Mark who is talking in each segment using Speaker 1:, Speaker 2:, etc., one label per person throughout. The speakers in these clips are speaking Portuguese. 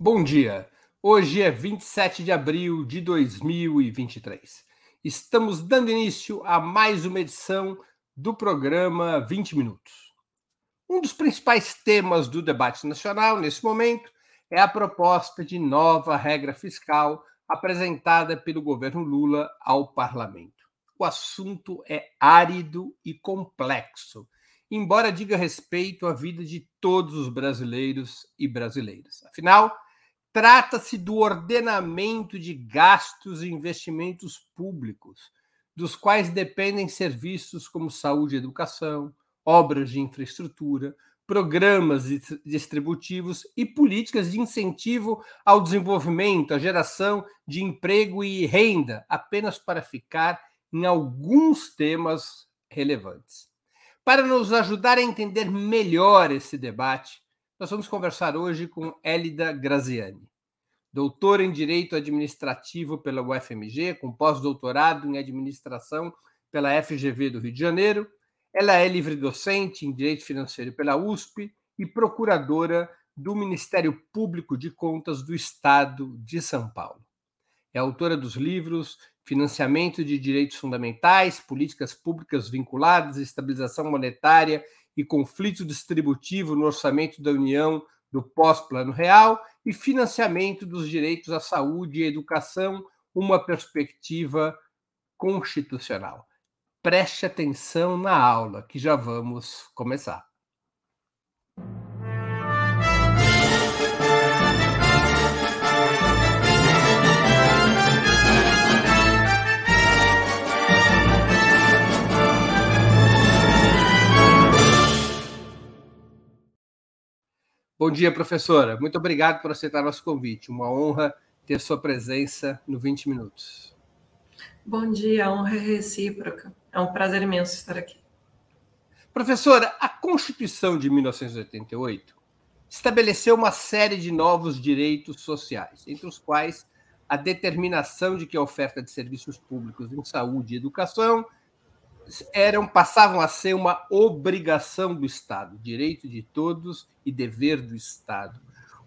Speaker 1: Bom dia. Hoje é 27 de abril de 2023. Estamos dando início a mais uma edição do programa 20 Minutos. Um dos principais temas do debate nacional nesse momento é a proposta de nova regra fiscal apresentada pelo governo Lula ao parlamento. O assunto é árido e complexo, embora diga respeito à vida de todos os brasileiros e brasileiras. Afinal, Trata-se do ordenamento de gastos e investimentos públicos, dos quais dependem serviços como saúde e educação, obras de infraestrutura, programas distributivos e políticas de incentivo ao desenvolvimento, à geração de emprego e renda, apenas para ficar em alguns temas relevantes. Para nos ajudar a entender melhor esse debate, nós vamos conversar hoje com Élida Graziani, doutora em Direito Administrativo pela UFMG, com pós-doutorado em Administração pela FGV do Rio de Janeiro. Ela é livre-docente em Direito Financeiro pela USP e procuradora do Ministério Público de Contas do Estado de São Paulo. É autora dos livros Financiamento de Direitos Fundamentais, Políticas Públicas Vinculadas, Estabilização Monetária e conflito distributivo no orçamento da União do pós-Plano Real e financiamento dos direitos à saúde e educação, uma perspectiva constitucional. Preste atenção na aula, que já vamos começar. Bom dia, professora. Muito obrigado por aceitar nosso convite. Uma honra ter sua presença no 20 Minutos.
Speaker 2: Bom dia, a honra é recíproca. É um prazer imenso estar aqui.
Speaker 1: Professora, a Constituição de 1988 estabeleceu uma série de novos direitos sociais, entre os quais a determinação de que a oferta de serviços públicos em saúde e educação eram passavam a ser uma obrigação do Estado, direito de todos e dever do Estado.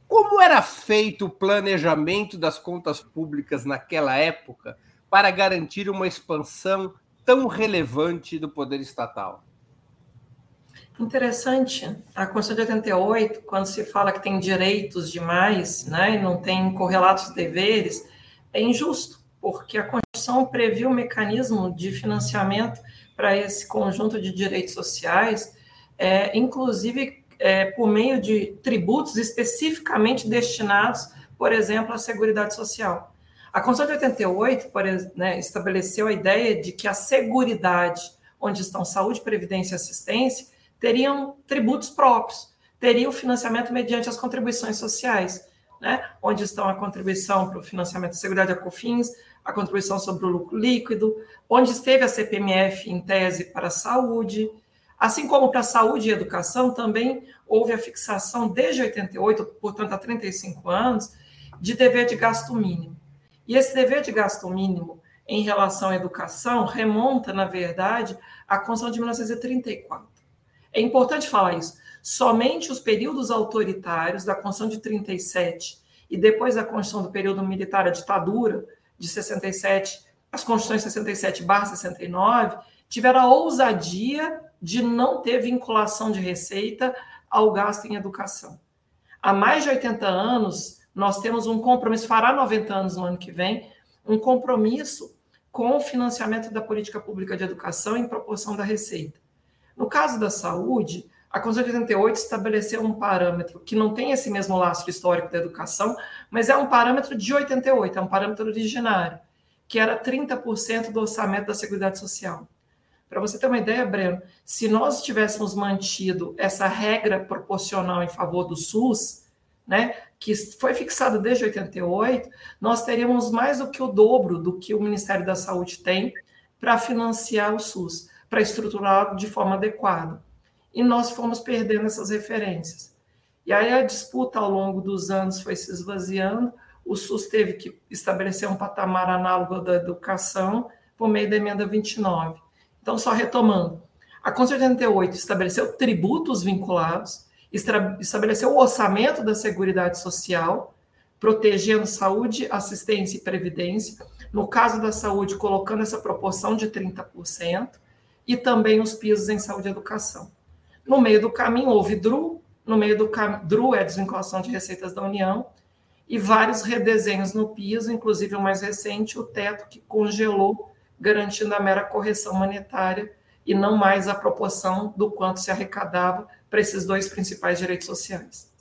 Speaker 1: Como era feito o planejamento das contas públicas naquela época para garantir uma expansão tão relevante do poder estatal?
Speaker 2: Interessante. A Constituição de 88, quando se fala que tem direitos demais, né, e não tem correlatos deveres, é injusto, porque a Constituição previu um mecanismo de financiamento para esse conjunto de direitos sociais, é, inclusive é, por meio de tributos especificamente destinados, por exemplo, à Seguridade Social. A Constituição de 88 por, né, estabeleceu a ideia de que a Seguridade, onde estão saúde, previdência e assistência, teriam tributos próprios, teriam financiamento mediante as contribuições sociais, né, onde estão a contribuição para o financiamento da Seguridade a COFINS, a contribuição sobre o lucro líquido, onde esteve a CPMF em tese para a saúde, assim como para a saúde e educação, também houve a fixação desde 88, portanto há 35 anos, de dever de gasto mínimo. E esse dever de gasto mínimo em relação à educação remonta, na verdade, à Constituição de 1934. É importante falar isso. Somente os períodos autoritários da Constituição de 37 e depois da Constituição do período militar, a ditadura, de 67, as Constituições 67 barra 69, tiveram a ousadia de não ter vinculação de receita ao gasto em educação. Há mais de 80 anos, nós temos um compromisso, fará 90 anos no ano que vem, um compromisso com o financiamento da política pública de educação em proporção da receita. No caso da saúde, a Constituição de 88 estabeleceu um parâmetro que não tem esse mesmo laço histórico da educação, mas é um parâmetro de 88, é um parâmetro originário, que era 30% do orçamento da Seguridade Social. Para você ter uma ideia, Breno, se nós tivéssemos mantido essa regra proporcional em favor do SUS, né, que foi fixada desde 88, nós teríamos mais do que o dobro do que o Ministério da Saúde tem para financiar o SUS, para estruturar de forma adequada e nós fomos perdendo essas referências. E aí a disputa ao longo dos anos foi se esvaziando, o SUS teve que estabelecer um patamar análogo da educação por meio da emenda 29. Então, só retomando, a Constituição 88 estabeleceu tributos vinculados, estabeleceu o orçamento da Seguridade Social, protegendo saúde, assistência e previdência. No caso da saúde, colocando essa proporção de 30%, e também os pisos em saúde e educação. No meio do caminho, houve DRU, no meio do cam... DRU é a desvinculação de receitas da União, e vários redesenhos no piso, inclusive o mais recente, o teto que congelou, garantindo a mera correção monetária e não mais a proporção do quanto se arrecadava para esses dois principais direitos sociais.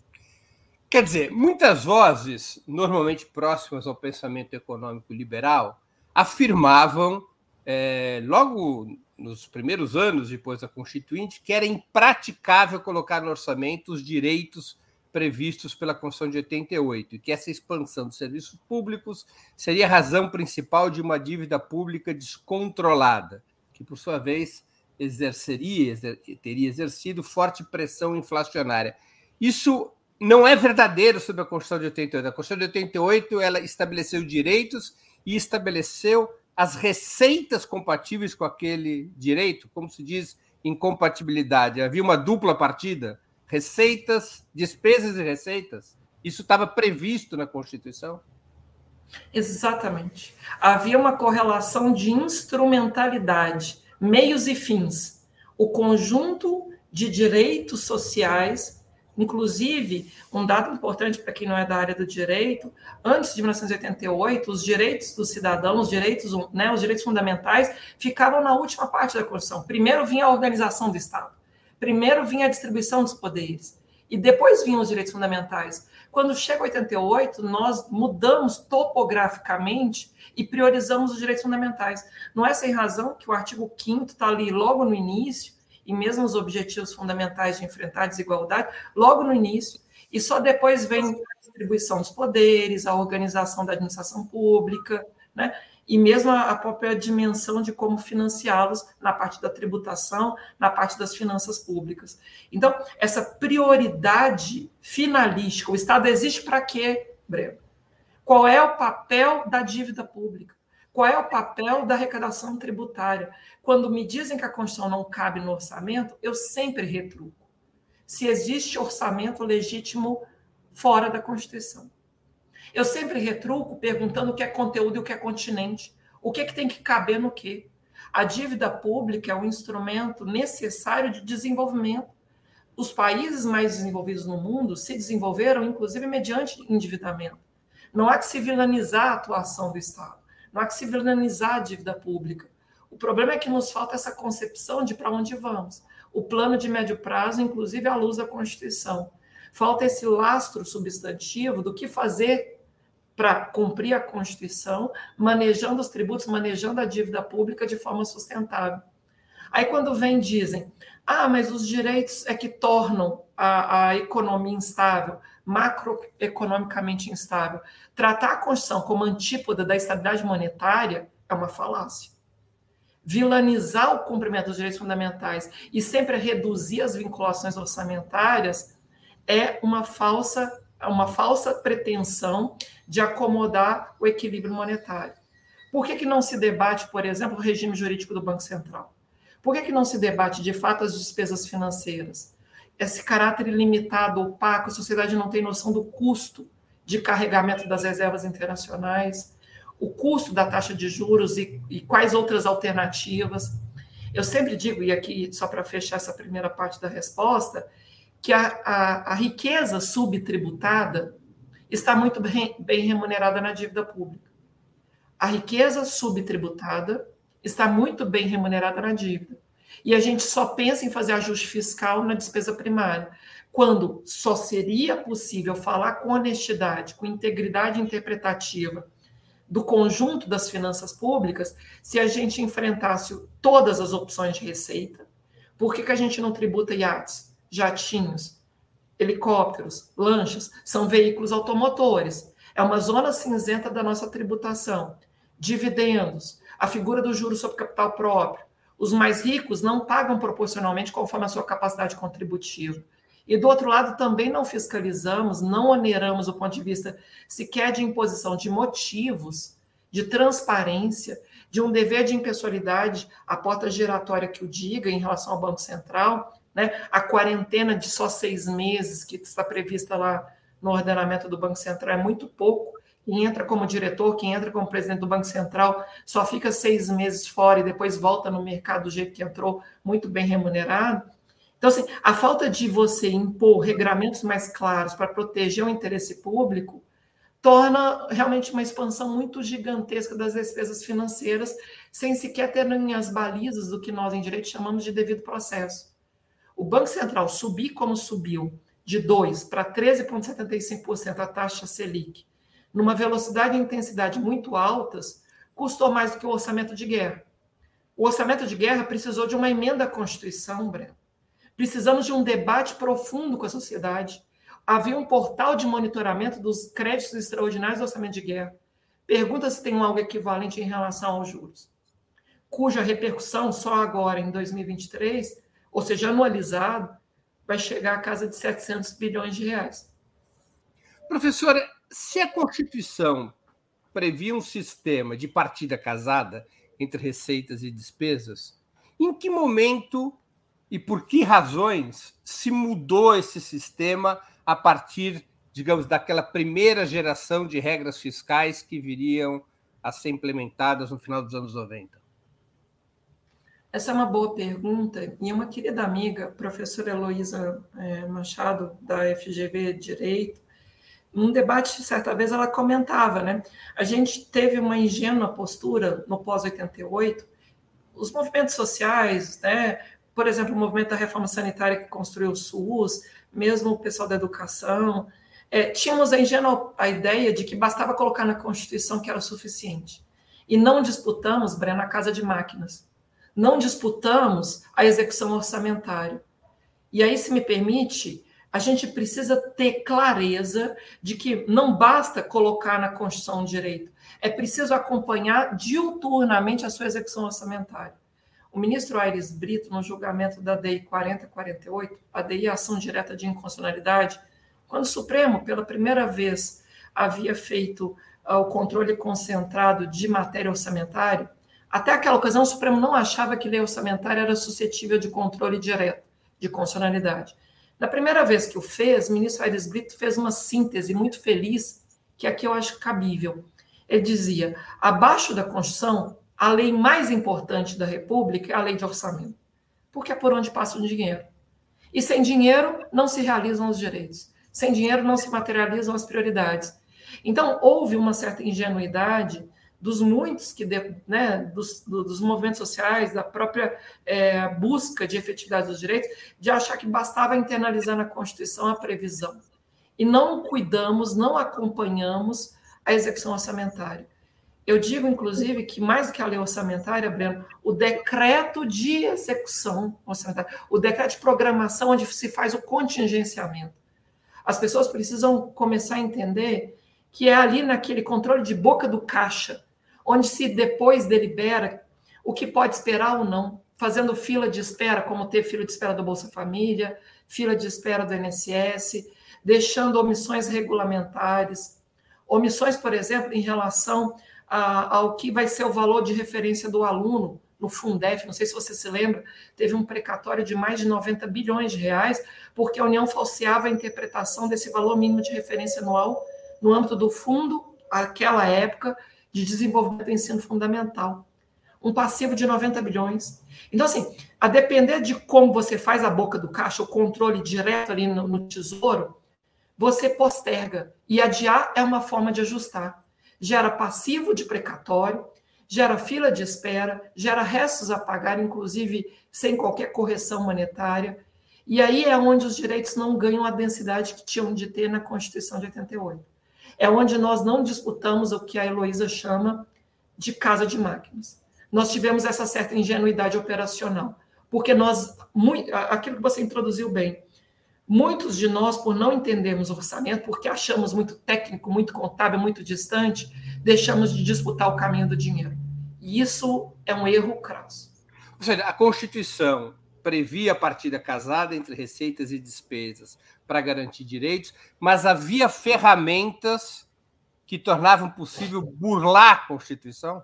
Speaker 1: Quer dizer, muitas vozes, normalmente próximas ao pensamento econômico liberal, afirmavam, é, logo nos primeiros anos depois da Constituinte, que era impraticável colocar no orçamento os direitos previstos pela Constituição de 88 e que essa expansão dos serviços públicos seria a razão principal de uma dívida pública descontrolada, que por sua vez exerceria, exer, teria exercido forte pressão inflacionária. Isso não é verdadeiro sobre a Constituição de 88. A Constituição de 88 ela estabeleceu direitos e estabeleceu as receitas compatíveis com aquele direito, como se diz incompatibilidade. Havia uma dupla partida, receitas, despesas e receitas. Isso estava previsto na Constituição?
Speaker 2: Exatamente. Havia uma correlação de instrumentalidade meios e fins, o conjunto de direitos sociais, inclusive, um dado importante para quem não é da área do direito, antes de 1988, os direitos dos cidadãos, os direitos, né, os direitos fundamentais, ficavam na última parte da Constituição. Primeiro vinha a organização do Estado, primeiro vinha a distribuição dos poderes, e depois vinham os direitos fundamentais. Quando chega 88, nós mudamos topograficamente e priorizamos os direitos fundamentais. Não é sem razão que o artigo 5 está ali logo no início, e mesmo os objetivos fundamentais de enfrentar a desigualdade, logo no início, e só depois vem a distribuição dos poderes, a organização da administração pública, né? e mesmo a própria dimensão de como financiá-los na parte da tributação, na parte das finanças públicas. Então, essa prioridade finalística, o Estado existe para quê, Breno? Qual é o papel da dívida pública? Qual é o papel da arrecadação tributária? Quando me dizem que a Constituição não cabe no orçamento, eu sempre retruco. Se existe orçamento legítimo fora da Constituição. Eu sempre retruco perguntando o que é conteúdo e o que é continente. O que, é que tem que caber no quê? A dívida pública é um instrumento necessário de desenvolvimento. Os países mais desenvolvidos no mundo se desenvolveram, inclusive, mediante endividamento. Não há que se vilanizar a atuação do Estado, não há que se vilanizar a dívida pública. O problema é que nos falta essa concepção de para onde vamos. O plano de médio prazo, inclusive à luz da Constituição. Falta esse lastro substantivo do que fazer para cumprir a Constituição, manejando os tributos, manejando a dívida pública de forma sustentável. Aí, quando vem, dizem: ah, mas os direitos é que tornam a, a economia instável, macroeconomicamente instável. Tratar a Constituição como antípoda da estabilidade monetária é uma falácia. Vilanizar o cumprimento dos direitos fundamentais e sempre reduzir as vinculações orçamentárias é uma falsa uma falsa pretensão de acomodar o equilíbrio monetário. Por que, que não se debate, por exemplo, o regime jurídico do Banco Central? Por que, que não se debate, de fato, as despesas financeiras? Esse caráter ilimitado, opaco, a sociedade não tem noção do custo de carregamento das reservas internacionais, o custo da taxa de juros e, e quais outras alternativas. Eu sempre digo, e aqui só para fechar essa primeira parte da resposta, que a, a, a riqueza subtributada está muito bem, bem remunerada na dívida pública. A riqueza subtributada está muito bem remunerada na dívida. E a gente só pensa em fazer ajuste fiscal na despesa primária, quando só seria possível falar com honestidade, com integridade interpretativa do conjunto das finanças públicas, se a gente enfrentasse todas as opções de receita. Por que, que a gente não tributa iates? jatinhos, helicópteros, lanchas, são veículos automotores. É uma zona cinzenta da nossa tributação. Dividendos, a figura do juro sobre capital próprio. Os mais ricos não pagam proporcionalmente conforme a sua capacidade contributiva. E do outro lado, também não fiscalizamos, não oneramos o ponto de vista sequer de imposição de motivos, de transparência, de um dever de impessoalidade, a porta giratória que o diga em relação ao Banco Central, né? A quarentena de só seis meses, que está prevista lá no ordenamento do Banco Central é muito pouco. Quem entra como diretor, quem entra como presidente do Banco Central, só fica seis meses fora e depois volta no mercado do jeito que entrou, muito bem remunerado. Então, assim, a falta de você impor regramentos mais claros para proteger o interesse público torna realmente uma expansão muito gigantesca das despesas financeiras, sem sequer ter as balizas do que nós em direito chamamos de devido processo. O Banco Central subir como subiu, de 2 para 13,75% a taxa Selic, numa velocidade e intensidade muito altas, custou mais do que o orçamento de guerra. O orçamento de guerra precisou de uma emenda à Constituição, Breno, Precisamos de um debate profundo com a sociedade. Havia um portal de monitoramento dos créditos extraordinários do orçamento de guerra. Pergunta se tem algo equivalente em relação aos juros, cuja repercussão só agora, em 2023, ou seja, anualizado, vai chegar a casa de 700 bilhões de reais.
Speaker 1: Professora, se a Constituição previa um sistema de partida casada entre receitas e despesas, em que momento e por que razões se mudou esse sistema a partir, digamos, daquela primeira geração de regras fiscais que viriam a ser implementadas no final dos anos 90?
Speaker 2: Essa é uma boa pergunta. E uma querida amiga, professora Heloísa é, Machado, da FGV Direito, num debate, certa vez, ela comentava, né? A gente teve uma ingênua postura no pós-88, os movimentos sociais, né, por exemplo, o movimento da reforma sanitária que construiu o SUS, mesmo o pessoal da educação, é, tínhamos a ingênua a ideia de que bastava colocar na Constituição que era suficiente. E não disputamos, Breno, a casa de máquinas. Não disputamos a execução orçamentária. E aí, se me permite, a gente precisa ter clareza de que não basta colocar na Constituição um direito, é preciso acompanhar diuturnamente a sua execução orçamentária. O ministro Aires Brito, no julgamento da DI 4048, a DI Ação Direta de Inconstitucionalidade, quando o Supremo, pela primeira vez, havia feito uh, o controle concentrado de matéria orçamentária, até aquela ocasião o Supremo não achava que lei orçamentária era suscetível de controle direto de constitucionalidade. Na primeira vez que o fez, o ministro Aires Brito fez uma síntese muito feliz, que aqui eu acho cabível. Ele dizia: abaixo da Constituição, a lei mais importante da República é a lei de orçamento, porque é por onde passa o dinheiro. E sem dinheiro não se realizam os direitos, sem dinheiro não se materializam as prioridades. Então, houve uma certa ingenuidade dos muitos que, né, dos, dos movimentos sociais, da própria é, busca de efetividade dos direitos, de achar que bastava internalizar na Constituição a previsão. E não cuidamos, não acompanhamos a execução orçamentária. Eu digo, inclusive, que mais do que a lei orçamentária, Breno, o decreto de execução orçamentária, o decreto de programação, onde se faz o contingenciamento. As pessoas precisam começar a entender que é ali naquele controle de boca do caixa, onde se depois delibera o que pode esperar ou não, fazendo fila de espera, como ter fila de espera do Bolsa Família, fila de espera do INSS, deixando omissões regulamentares, omissões, por exemplo, em relação a, ao que vai ser o valor de referência do aluno no Fundef, não sei se você se lembra, teve um precatório de mais de 90 bilhões de reais, porque a União falseava a interpretação desse valor mínimo de referência anual no âmbito do fundo, aquela época, de desenvolvimento do ensino fundamental. Um passivo de 90 bilhões. Então, assim, a depender de como você faz a boca do caixa, o controle direto ali no, no tesouro, você posterga. E adiar é uma forma de ajustar gera passivo de precatório, gera fila de espera, gera restos a pagar, inclusive sem qualquer correção monetária. E aí é onde os direitos não ganham a densidade que tinham de ter na Constituição de 88. É onde nós não disputamos o que a Heloísa chama de casa de máquinas. Nós tivemos essa certa ingenuidade operacional, porque nós, aquilo que você introduziu bem, Muitos de nós, por não entendermos orçamento, porque achamos muito técnico, muito contábil, muito distante, deixamos de disputar o caminho do dinheiro. E isso é um erro crasso.
Speaker 1: Ou seja, a Constituição previa a partida casada entre receitas e despesas para garantir direitos, mas havia ferramentas que tornavam possível burlar a Constituição?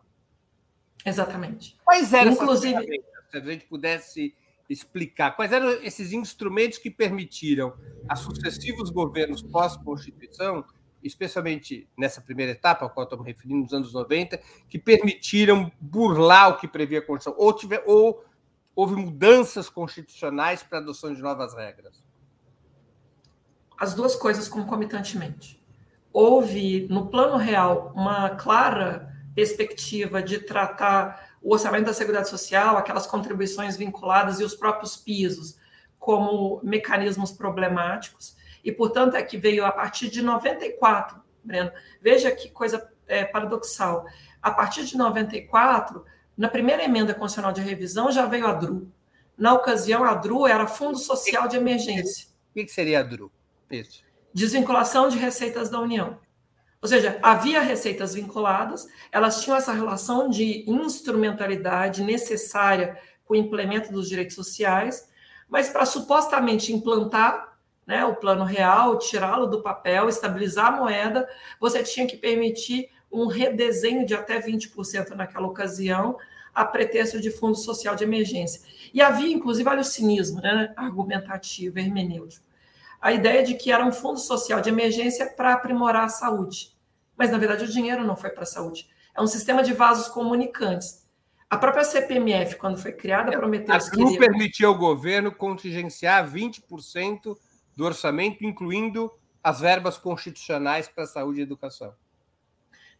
Speaker 2: Exatamente.
Speaker 1: Quais eram Inclusive... essas ferramentas? Se a gente pudesse explicar quais eram esses instrumentos que permitiram a sucessivos governos pós-Constituição, especialmente nessa primeira etapa, a qual estou me referindo, nos anos 90, que permitiram burlar o que previa a Constituição, ou, tiver, ou houve mudanças constitucionais para a adoção de novas regras?
Speaker 2: As duas coisas concomitantemente. Houve, no plano real, uma clara perspectiva de tratar o orçamento da Seguridade Social, aquelas contribuições vinculadas e os próprios pisos como mecanismos problemáticos. E, portanto, é que veio a partir de 94, Breno. Veja que coisa é, paradoxal. A partir de 94, na primeira emenda constitucional de revisão, já veio a DRU. Na ocasião, a DRU era Fundo Social de Emergência.
Speaker 1: O que seria a DRU?
Speaker 2: Isso. Desvinculação de receitas da União. Ou seja, havia receitas vinculadas, elas tinham essa relação de instrumentalidade necessária com o implemento dos direitos sociais, mas para supostamente implantar né, o plano real, tirá-lo do papel, estabilizar a moeda, você tinha que permitir um redesenho de até 20% naquela ocasião, a pretexto de fundo social de emergência. E havia, inclusive, olha o cinismo né, argumentativo, hermenêutico. A ideia de que era um fundo social de emergência para aprimorar a saúde. Mas, na verdade, o dinheiro não foi para a saúde. É um sistema de vasos comunicantes. A própria CPMF, quando foi criada, prometeu...
Speaker 1: A CRU queria... permitiu ao governo contingenciar 20% do orçamento, incluindo as verbas constitucionais para a saúde e educação.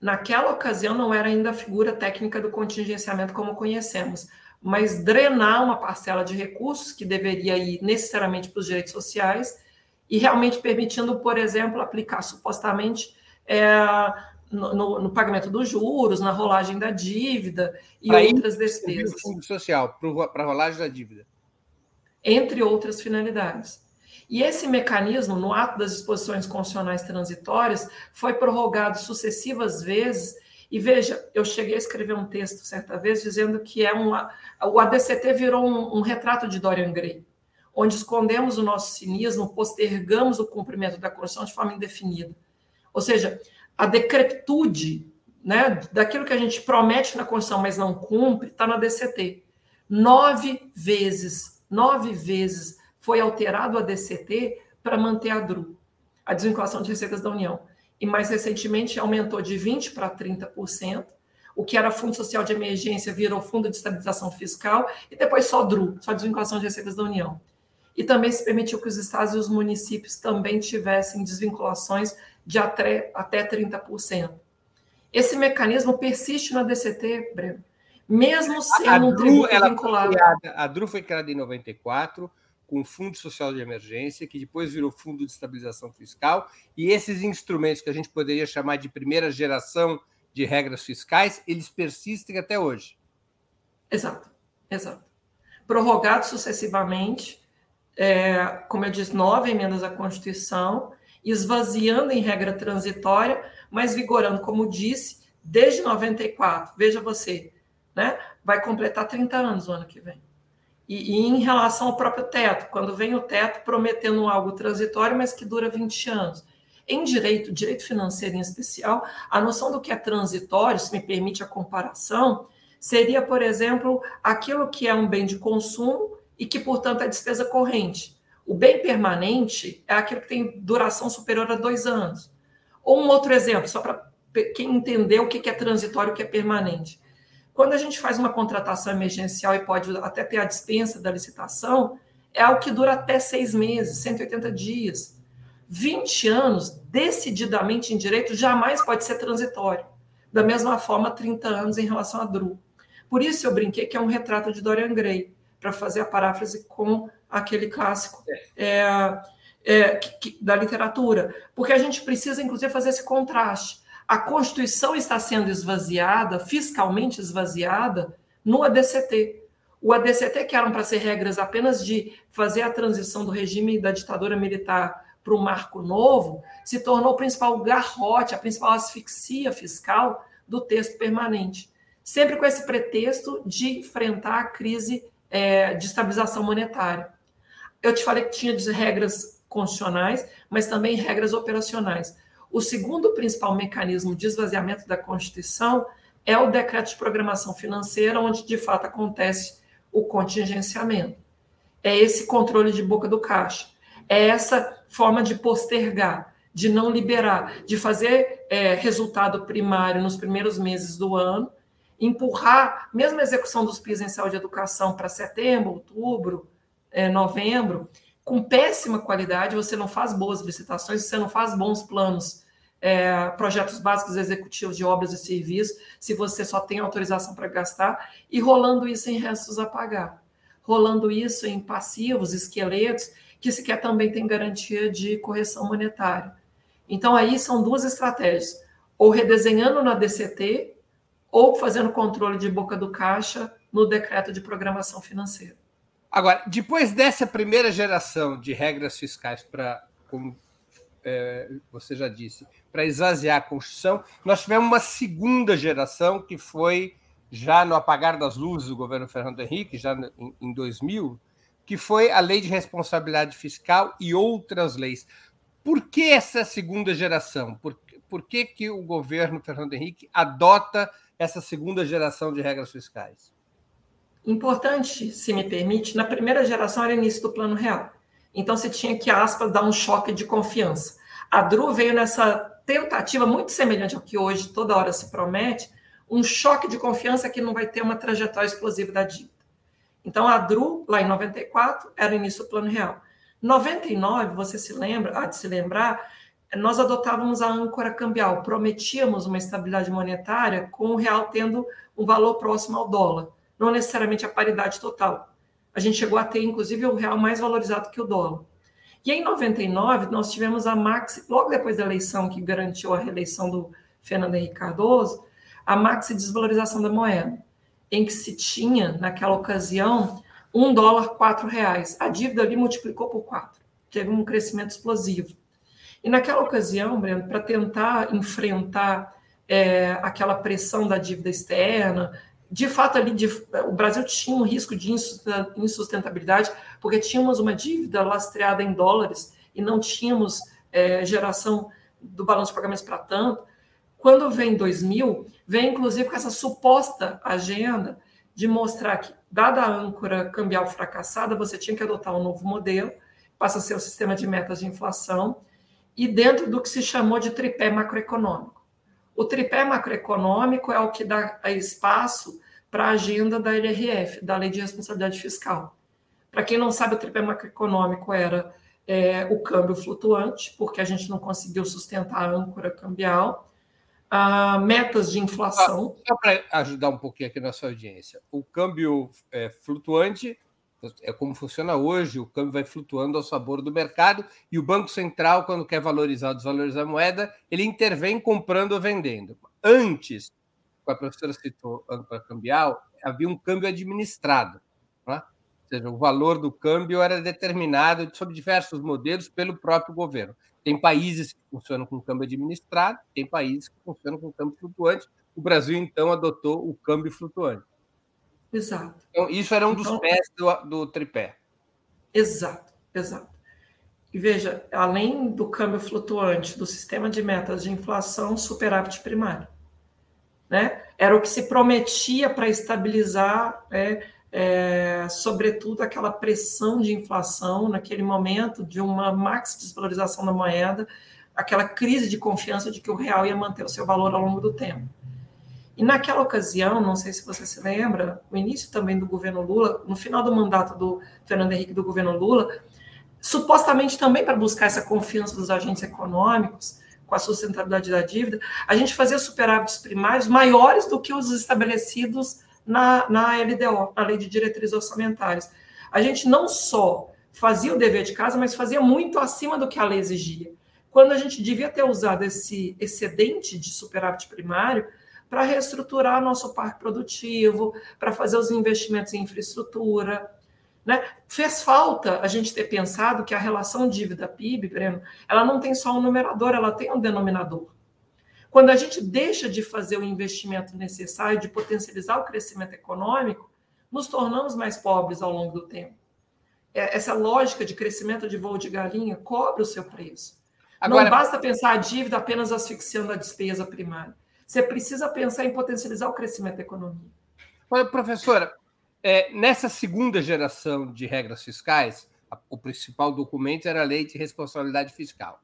Speaker 2: Naquela ocasião, não era ainda a figura técnica do contingenciamento como conhecemos, mas drenar uma parcela de recursos que deveria ir necessariamente para os direitos sociais e realmente permitindo, por exemplo, aplicar supostamente é, no, no, no, pagamento dos juros, na rolagem da dívida e pra outras despesas. O
Speaker 1: fundo social para a rolagem da dívida.
Speaker 2: Entre outras finalidades. E esse mecanismo, no ato das disposições constitucionais transitórias, foi prorrogado sucessivas vezes. E veja, eu cheguei a escrever um texto certa vez dizendo que é um, o ADCT virou um, um retrato de Dorian Gray, onde escondemos o nosso cinismo, postergamos o cumprimento da Constituição de forma indefinida. Ou seja, a decrepitude né, daquilo que a gente promete na Constituição, mas não cumpre, está na DCT. Nove vezes, nove vezes foi alterado a DCT para manter a DRU, a desvinculação de receitas da União. E mais recentemente aumentou de 20% para 30%. O que era Fundo Social de Emergência virou Fundo de Estabilização Fiscal e depois só DRU, só desvinculação de receitas da União. E também se permitiu que os estados e os municípios também tivessem desvinculações de até, até 30%. Esse mecanismo persiste na DCT, Breno, mesmo sendo a, um tributo vinculado.
Speaker 1: Criada, a DRU foi criada em 94 com o Fundo Social de Emergência, que depois virou Fundo de Estabilização Fiscal, e esses instrumentos que a gente poderia chamar de primeira geração de regras fiscais, eles persistem até hoje.
Speaker 2: Exato, exato. Prorrogados sucessivamente, é, como eu disse, nove emendas à Constituição, esvaziando em regra transitória, mas vigorando, como disse, desde 94. Veja você, né? Vai completar 30 anos o ano que vem. E, e, em relação ao próprio teto, quando vem o teto prometendo algo transitório, mas que dura 20 anos. Em direito, direito financeiro em especial, a noção do que é transitório, se me permite a comparação, seria, por exemplo, aquilo que é um bem de consumo e que, portanto, é despesa corrente. O bem permanente é aquilo que tem duração superior a dois anos. Ou um outro exemplo, só para quem entender o que é transitório e o que é permanente. Quando a gente faz uma contratação emergencial e pode até ter a dispensa da licitação, é algo que dura até seis meses, 180 dias. 20 anos, decididamente em direito, jamais pode ser transitório. Da mesma forma, 30 anos em relação a DRU. Por isso eu brinquei que é um retrato de Dorian Gray, para fazer a paráfrase com aquele clássico é, é, que, da literatura, porque a gente precisa, inclusive, fazer esse contraste. A Constituição está sendo esvaziada, fiscalmente esvaziada, no ADCT. O ADCT, que eram para ser regras apenas de fazer a transição do regime da ditadura militar para um marco novo, se tornou o principal garrote, a principal asfixia fiscal do texto permanente. Sempre com esse pretexto de enfrentar a crise é, de estabilização monetária. Eu te falei que tinha regras constitucionais, mas também regras operacionais. O segundo principal mecanismo de esvaziamento da Constituição é o decreto de programação financeira, onde de fato acontece o contingenciamento. é esse controle de boca do caixa, é essa forma de postergar, de não liberar, de fazer é, resultado primário nos primeiros meses do ano, empurrar mesmo a execução dos PIS em saúde e educação para setembro, outubro, é, novembro, com péssima qualidade, você não faz boas licitações, você não faz bons planos, é, projetos básicos executivos de obras e serviços, se você só tem autorização para gastar, e rolando isso em restos a pagar, rolando isso em passivos, esqueletos, que sequer também tem garantia de correção monetária. Então, aí são duas estratégias: ou redesenhando na DCT, ou fazendo controle de boca do caixa no decreto de programação financeira.
Speaker 1: Agora, depois dessa primeira geração de regras fiscais para, como é, você já disse, para esvaziar a Constituição, nós tivemos uma segunda geração que foi já no apagar das luzes do governo Fernando Henrique, já em, em 2000, que foi a Lei de Responsabilidade Fiscal e outras leis. Por que essa segunda geração? Por, por que, que o governo Fernando Henrique adota essa segunda geração de regras fiscais?
Speaker 2: Importante, se me permite, na primeira geração era início do Plano Real. Então você tinha que, aspas, dar um choque de confiança. A DRU veio nessa tentativa muito semelhante ao que hoje toda hora se promete, um choque de confiança que não vai ter uma trajetória explosiva da dívida. Então, a DRU, lá em 94, era início do Plano Real. 99, você se lembra, há de se lembrar, nós adotávamos a âncora cambial, prometíamos uma estabilidade monetária com o real tendo um valor próximo ao dólar, não necessariamente a paridade total. A gente chegou a ter, inclusive, o real mais valorizado que o dólar. E em 99, nós tivemos a maxi, logo depois da eleição que garantiu a reeleição do Fernando Henrique Cardoso, a maxi desvalorização da moeda em que se tinha, naquela ocasião, um dólar, quatro reais. A dívida ali multiplicou por quatro. Teve um crescimento explosivo. E naquela ocasião, Breno, para tentar enfrentar é, aquela pressão da dívida externa, de fato ali de, o Brasil tinha um risco de insustentabilidade, porque tínhamos uma dívida lastreada em dólares e não tínhamos é, geração do balanço de pagamentos para tanto. Quando vem 2000, vem inclusive com essa suposta agenda de mostrar que, dada a âncora cambial fracassada, você tinha que adotar um novo modelo, passa a ser o sistema de metas de inflação, e dentro do que se chamou de tripé macroeconômico. O tripé macroeconômico é o que dá espaço para a agenda da LRF, da Lei de Responsabilidade Fiscal. Para quem não sabe, o tripé macroeconômico era é, o câmbio flutuante, porque a gente não conseguiu sustentar a âncora cambial, uh, metas de inflação.
Speaker 1: Só para ajudar um pouquinho aqui na sua audiência, o câmbio é, flutuante é como funciona hoje, o câmbio vai flutuando ao sabor do mercado e o Banco Central, quando quer valorizar ou desvalorizar a moeda, ele intervém comprando ou vendendo. Antes, a professora citou âncora cambial, havia um câmbio administrado. Né? Ou seja, o valor do câmbio era determinado sob diversos modelos pelo próprio governo. Tem países que funcionam com câmbio administrado, tem países que funcionam com câmbio flutuante. O Brasil, então, adotou o câmbio flutuante.
Speaker 2: Exato.
Speaker 1: Então, isso era um então, dos pés do, do tripé.
Speaker 2: Exato, exato. E veja, além do câmbio flutuante, do sistema de metas de inflação, superávit primário. Né? Era o que se prometia para estabilizar né, é, sobretudo aquela pressão de inflação naquele momento de uma max desvalorização da moeda, aquela crise de confiança de que o real ia manter o seu valor ao longo do tempo. E naquela ocasião, não sei se você se lembra, o início também do governo Lula, no final do mandato do Fernando Henrique do governo Lula, supostamente também para buscar essa confiança dos agentes econômicos, com a sustentabilidade da dívida, a gente fazia superávites primários maiores do que os estabelecidos na, na LDO, na Lei de Diretrizes Orçamentárias. A gente não só fazia o dever de casa, mas fazia muito acima do que a lei exigia. Quando a gente devia ter usado esse excedente de superávit primário para reestruturar nosso parque produtivo, para fazer os investimentos em infraestrutura. Né? Fez falta a gente ter pensado que a relação dívida-PIB, Breno, ela não tem só um numerador, ela tem um denominador. Quando a gente deixa de fazer o investimento necessário, de potencializar o crescimento econômico, nos tornamos mais pobres ao longo do tempo. É, essa lógica de crescimento de voo de galinha cobra o seu preço. Agora, Não basta pensar a dívida apenas asfixiando a despesa primária. Você precisa pensar em potencializar o crescimento da economia.
Speaker 1: Olha, professora, É, nessa segunda geração de regras fiscais, a, o principal documento era a Lei de Responsabilidade Fiscal.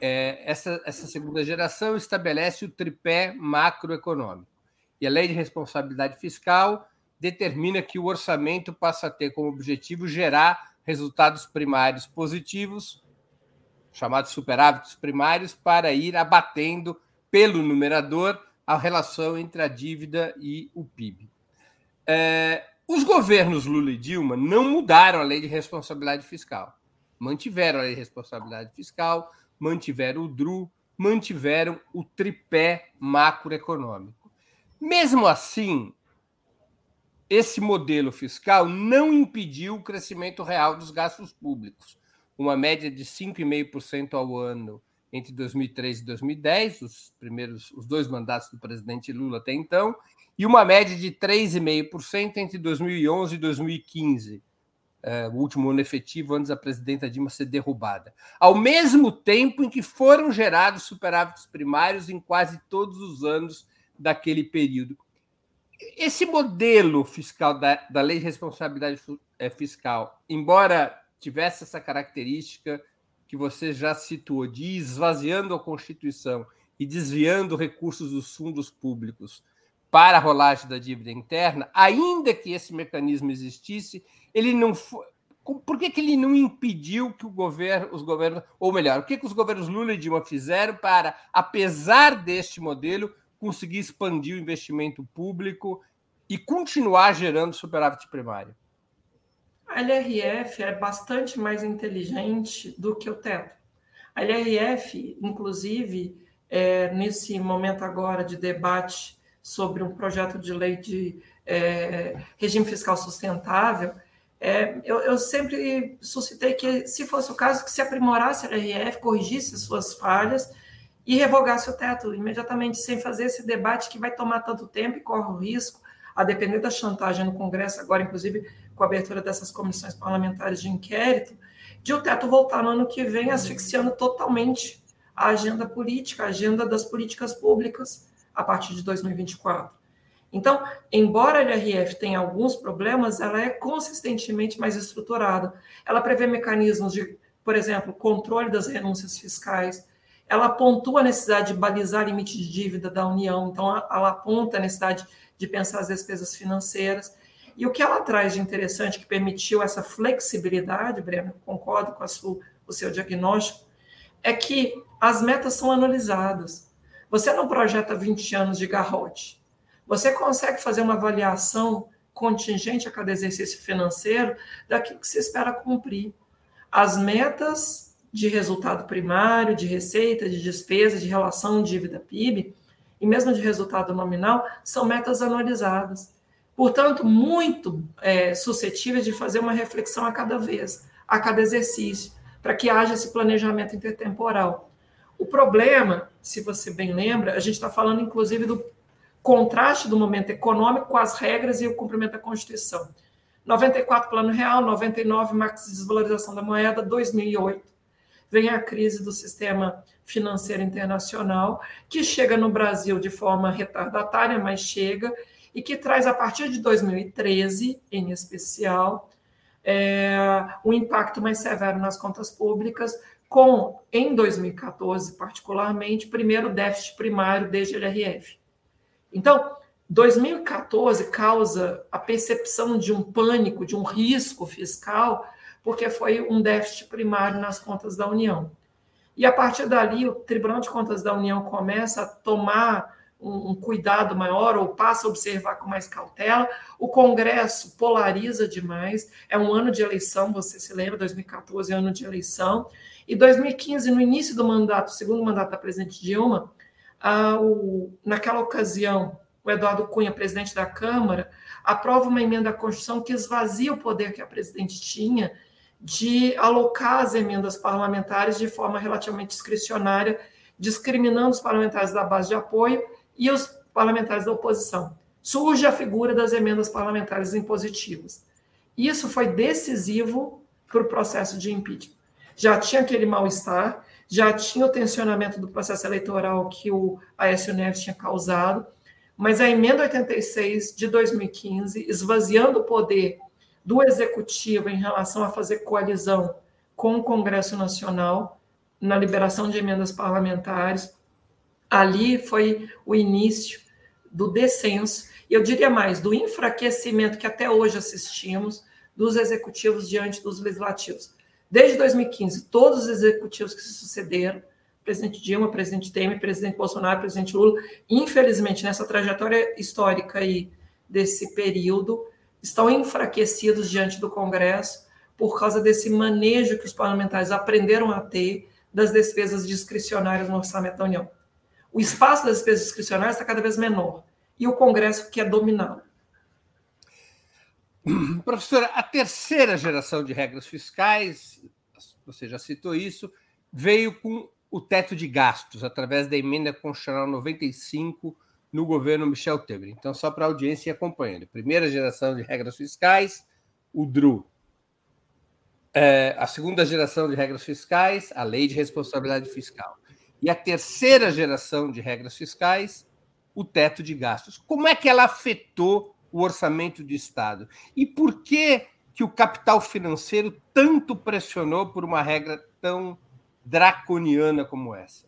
Speaker 1: É, essa, essa segunda geração estabelece o tripé macroeconômico. E a Lei de Responsabilidade Fiscal determina que o orçamento passa a ter como objetivo gerar resultados primários positivos, chamados superávites primários, para ir abatendo pelo numerador a relação entre a dívida e o PIB. É, os governos Lula e Dilma não mudaram a lei de responsabilidade fiscal. Mantiveram a lei de responsabilidade fiscal, mantiveram o DRU, mantiveram o tripé macroeconômico. Mesmo assim, esse modelo fiscal não impediu o crescimento real dos gastos públicos, uma média de 5,5% ao ano entre 2003 e 2010, os primeiros os dois mandatos do presidente Lula até então, e uma média de 3,5% entre 2011 e 2015, é, o último ano efetivo antes da presidenta Dilma ser derrubada. Ao mesmo tempo em que foram gerados superávites primários em quase todos os anos daquele período. Esse modelo fiscal da, da Lei de Responsabilidade é, Fiscal, embora tivesse essa característica que você já situou, de esvaziando a Constituição e desviando recursos dos fundos públicos para a rolagem da dívida interna, ainda que esse mecanismo existisse, ele não foi. Por que, que ele não impediu que o governo, os governos, ou melhor, o que, que os governos Lula e Dilma fizeram para, apesar deste modelo, conseguir expandir o investimento público e continuar gerando superávit primário?
Speaker 2: A LRF é bastante mais inteligente do que o teto. A LRF, inclusive, é, nesse momento agora de debate sobre um projeto de lei de é, regime fiscal sustentável, é, eu, eu, sempre suscitei que, se fosse o caso, que se aprimorasse a LRF, corrigisse suas falhas e revogasse o teto imediatamente, sem fazer esse debate que vai tomar tanto tempo e corre o risco, a depender da chantagem no Congresso, agora, inclusive, com a abertura dessas comissões parlamentares de inquérito, de o teto voltar no ano que vem, asfixiando totalmente a agenda política, a agenda das políticas públicas a partir de 2024. Então, embora a LRF tenha alguns problemas, ela é consistentemente mais estruturada. Ela prevê mecanismos de, por exemplo, controle das renúncias fiscais. Ela pontua a necessidade de balizar limite de dívida da União. Então, ela aponta a necessidade de pensar as despesas financeiras. E o que ela traz de interessante que permitiu essa flexibilidade, Breno, concordo com sua, o seu diagnóstico, é que as metas são analisadas. Você não projeta 20 anos de garrote. Você consegue fazer uma avaliação contingente a cada exercício financeiro daquilo que se espera cumprir. As metas de resultado primário, de receita, de despesa, de relação dívida-PIB, e mesmo de resultado nominal, são metas anualizadas. Portanto, muito é, suscetíveis de fazer uma reflexão a cada vez, a cada exercício, para que haja esse planejamento intertemporal. O problema, se você bem lembra, a gente está falando inclusive do contraste do momento econômico com as regras e o cumprimento da Constituição. 94, Plano Real, 99, Max Desvalorização da Moeda, 2008, vem a crise do sistema financeiro internacional, que chega no Brasil de forma retardatária, mas chega, e que traz, a partir de 2013, em especial, é, um impacto mais severo nas contas públicas, com, em 2014, particularmente, primeiro déficit primário desde LRF. Então, 2014 causa a percepção de um pânico, de um risco fiscal, porque foi um déficit primário nas contas da União. E a partir dali, o Tribunal de Contas da União começa a tomar um, um, cuidado maior ou passa a observar com mais cautela. O Congresso polariza demais. É um ano de eleição, você se lembra, 2014 é ano de eleição. E 2015, no início do mandato, segundo mandato da presidente Dilma, ah, o, naquela ocasião, o Eduardo Cunha, presidente da Câmara, aprova uma emenda à Constituição que esvazia o poder que a presidente tinha de alocar as emendas parlamentares de forma relativamente discricionária, discriminando os parlamentares da base de apoio e os parlamentares da oposição. Surge a figura das emendas parlamentares impositivas. Isso foi decisivo para o processo de impeachment. Já tinha aquele mal-estar, já tinha o tensionamento do processo eleitoral que o Aécio Neves tinha causado. Mas a emenda 86 de 2015, esvaziando o poder do executivo em relação a fazer coalizão com o Congresso Nacional na liberação de emendas parlamentares, ali foi o início do descenso, e eu diria mais, do enfraquecimento que até hoje assistimos dos executivos diante dos legislativos. Desde 2015, todos os executivos que se sucederam, presidente Dilma, presidente Temer, presidente Bolsonaro, presidente Lula, infelizmente, nessa trajetória histórica aí desse período, estão enfraquecidos diante do Congresso por causa desse manejo que os parlamentares aprenderam a ter das despesas discricionárias no orçamento da União. O espaço das despesas discricionárias está cada vez menor e o Congresso quer dominá-lo.
Speaker 1: Professora, a terceira geração de regras fiscais, você já citou isso, veio com o teto de gastos, através da emenda constitucional 95 no governo Michel Temer. Então, só para a audiência ir acompanhando. Primeira geração de regras fiscais, o DRU. É, a segunda geração de regras fiscais, a Lei de Responsabilidade Fiscal. E a terceira geração de regras fiscais, o teto de gastos. Como é que ela afetou o orçamento de Estado? E por que, que o capital financeiro tanto pressionou por uma regra tão draconiana como essa?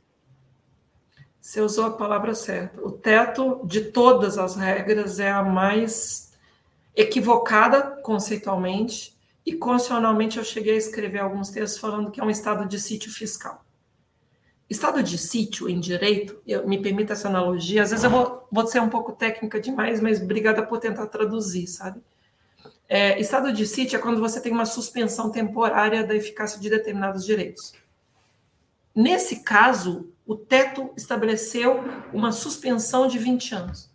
Speaker 2: Você usou a palavra certa. O teto de todas as regras é a mais equivocada conceitualmente e constitucionalmente eu cheguei a escrever alguns textos falando que é um estado de sítio fiscal. Estado de sítio em direito, eu, me permita essa analogia, às vezes eu vou, vou ser um pouco técnica demais, mas obrigada por tentar traduzir, sabe? É, estado de sítio é quando você tem uma suspensão temporária da eficácia de determinados direitos. Nesse caso, o teto estabeleceu uma suspensão de 20 anos.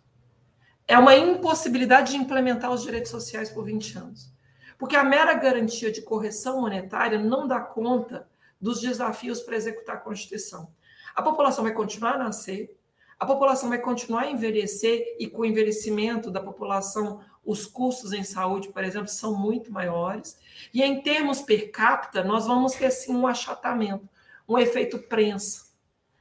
Speaker 2: É uma impossibilidade de implementar os direitos sociais por 20 anos. Porque a mera garantia de correção monetária não dá conta dos desafios para executar a Constituição. A população vai continuar a nascer, a população vai continuar a envelhecer, e com o envelhecimento da população, os custos em saúde, por exemplo, são muito maiores. E em termos per capita, nós vamos ter sim um achatamento um efeito prensa,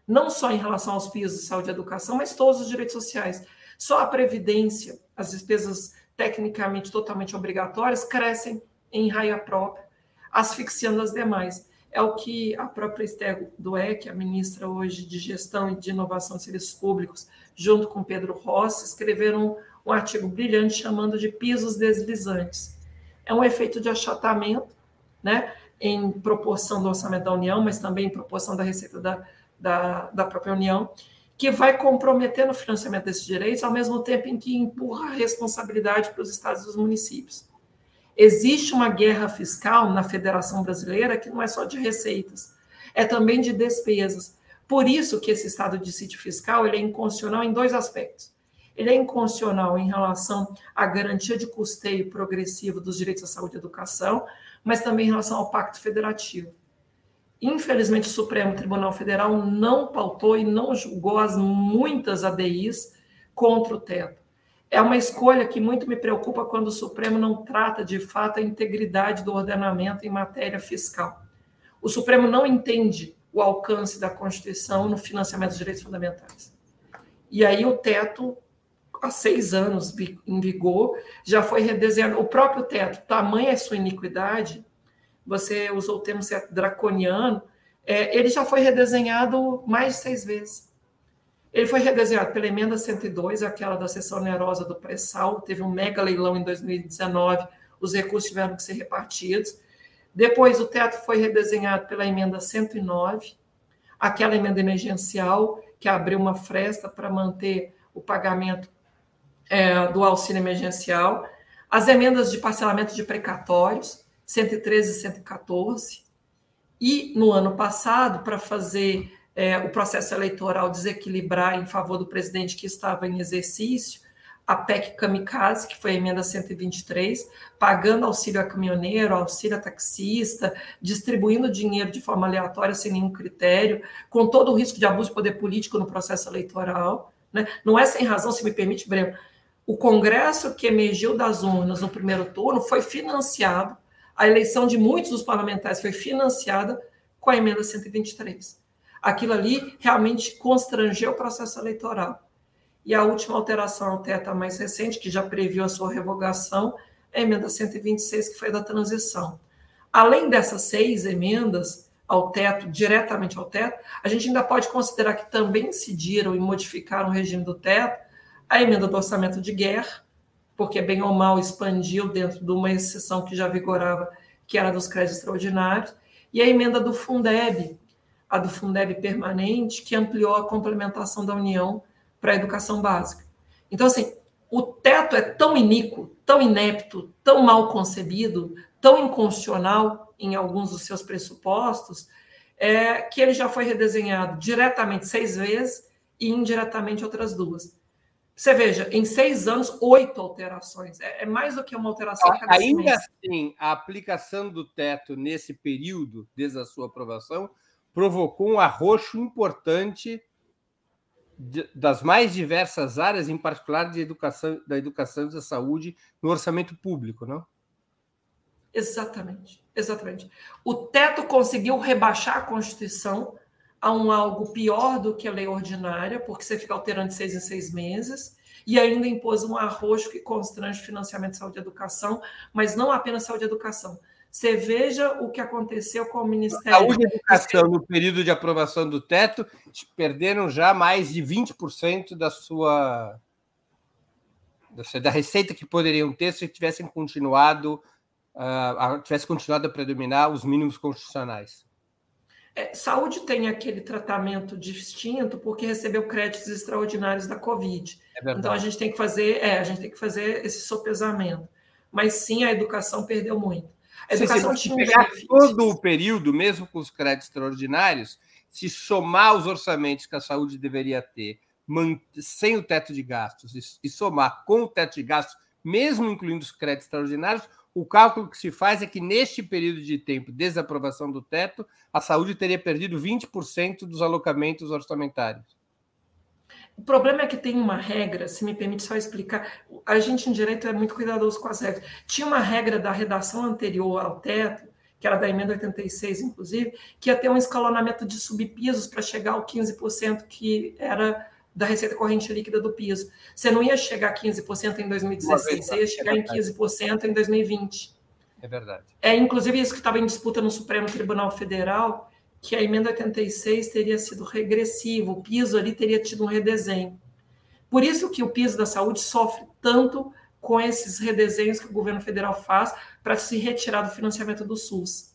Speaker 2: não só em relação aos pisos de saúde e educação, mas todos os direitos sociais. Só a previdência, as despesas tecnicamente totalmente obrigatórias, crescem em raia própria, asfixiando as demais. É o que a própria Esther Dueck, a ministra hoje de Gestão e de Inovação de Serviços Públicos, junto com Pedro Rossi, escreveram um artigo brilhante chamando de pisos deslizantes. É um efeito de achatamento, né? em proporção do orçamento da União, mas também em proporção da receita da, da, da própria União, que vai comprometer no financiamento desses direitos, ao mesmo tempo em que empurra a responsabilidade para os estados e os municípios. Existe uma guerra fiscal na Federação Brasileira que não é só de receitas, é também de despesas. Por isso que esse estado de sítio fiscal ele é inconstitucional em dois aspectos. Ele é inconstitucional em relação à garantia de custeio progressivo dos direitos à saúde e educação, mas também em relação ao Pacto Federativo. Infelizmente, o Supremo Tribunal Federal não pautou e não julgou as muitas ADIs contra o teto. É uma escolha que muito me preocupa quando o Supremo não trata de fato a integridade do ordenamento em matéria fiscal. O Supremo não entende o alcance da Constituição no financiamento dos direitos fundamentais. E aí o teto há seis anos em vigor, já foi redesenhado. O próprio teto, tamanha é sua iniquidade, você usou o termo certo, draconiano, é, ele já foi redesenhado mais de seis vezes. Ele foi redesenhado pela emenda 102, aquela da sessão onerosa do pré-sal, teve um mega leilão em 2019, os recursos tiveram que ser repartidos. Depois, o teto foi redesenhado pela emenda 109, aquela emenda emergencial que abriu uma fresta para manter o pagamento é, do auxílio emergencial, as emendas de parcelamento de precatórios, 113 e 114, e no ano passado, para fazer é, o processo eleitoral desequilibrar em favor do presidente que estava em exercício, a PEC Kamikaze, que foi a emenda 123, pagando auxílio a caminhoneiro, auxílio a taxista, distribuindo dinheiro de forma aleatória, sem nenhum critério, com todo o risco de abuso de poder político no processo eleitoral. Né? Não é sem razão, se me permite, Breno, o Congresso que emergiu das urnas no primeiro turno foi financiado, a eleição de muitos dos parlamentares foi financiada com a emenda 123. Aquilo ali realmente constrangeu o processo eleitoral. e a última alteração ao teto, a mais recente, que já previu a sua revogação, é a emenda 126, que foi da transição. Além dessas seis emendas ao teto, diretamente ao teto, a gente ainda pode considerar que também incidiram e modificaram o regime do teto a emenda do orçamento de guerra, porque bem ou mal expandiu dentro de uma exceção que já vigorava, que era dos créditos extraordinários, e a emenda do Fundeb, a do Fundeb permanente, que ampliou a complementação da União para a educação básica. Então, assim, o teto é tão iníquo, tão inepto, tão mal concebido, tão inconstitucional em alguns dos seus pressupostos, é, que ele já foi redesenhado diretamente seis vezes e indiretamente outras duas. Você veja, em seis anos, oito alterações. É, é mais do que uma alteração
Speaker 1: cada Ainda assim, a aplicação do teto nesse período, desde a sua aprovação, provocou um arroxo importante das mais diversas áreas, em particular de educação, da educação e da saúde, no orçamento público, não?
Speaker 2: Exatamente, exatamente. O teto conseguiu rebaixar a Constituição a um algo pior do que a lei ordinária, porque você fica alterando de seis em seis meses, e ainda impôs um arroxo que constrange financiamento de saúde e educação, mas não apenas saúde e educação, você veja o que aconteceu com o Ministério.
Speaker 1: Saúde e educação, no período de aprovação do teto, perderam já mais de 20% da sua. da receita que poderiam ter se tivessem continuado. Uh, tivesse continuado a predominar os mínimos constitucionais.
Speaker 2: É, saúde tem aquele tratamento distinto porque recebeu créditos extraordinários da Covid. É então a gente tem que fazer, é, a gente tem que fazer esse sopesamento. Mas sim, a educação perdeu muito. A
Speaker 1: educação se pegar todo o período, mesmo com os créditos extraordinários, se somar os orçamentos que a saúde deveria ter, sem o teto de gastos, e somar com o teto de gastos, mesmo incluindo os créditos extraordinários, o cálculo que se faz é que neste período de tempo, desde a aprovação do teto, a saúde teria perdido 20% dos alocamentos orçamentários.
Speaker 2: O problema é que tem uma regra, se me permite só explicar, a gente em direito é muito cuidadoso com as regras. Tinha uma regra da redação anterior ao teto, que era da emenda 86, inclusive, que ia ter um escalonamento de subpisos para chegar ao 15% que era da receita corrente líquida do piso. Você não ia chegar a 15% em 2016, você ia chegar em 15% em 2020.
Speaker 1: É verdade.
Speaker 2: É inclusive isso que estava em disputa no Supremo Tribunal Federal, que a emenda 86 teria sido regressivo, o piso ali teria tido um redesenho. Por isso que o piso da saúde sofre tanto com esses redesenhos que o governo federal faz para se retirar do financiamento do SUS.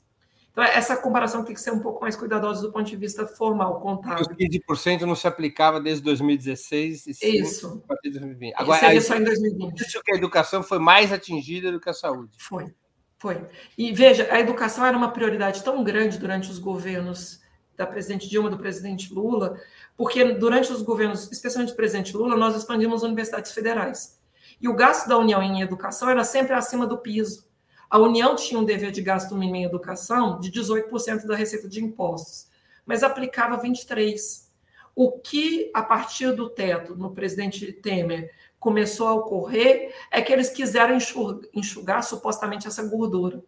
Speaker 2: Então, essa comparação tem que ser um pouco mais cuidadosa do ponto de vista formal, contábil.
Speaker 1: Os 15% não se aplicava desde 2016
Speaker 2: e isso.
Speaker 1: a partir de 2020. Agora, seria só em 2020. Isso que a educação foi mais atingida do que a saúde.
Speaker 2: Foi. Foi. E veja, a educação era uma prioridade tão grande durante os governos da presidente Dilma, do presidente Lula, porque durante os governos, especialmente do presidente Lula, nós expandimos universidades federais. E o gasto da União em educação era sempre acima do piso. A União tinha um dever de gasto mínimo em educação de 18% da receita de impostos, mas aplicava 23%. O que, a partir do teto, no presidente Temer, começou a ocorrer é que eles quiseram enxugar, enxugar supostamente essa gordura.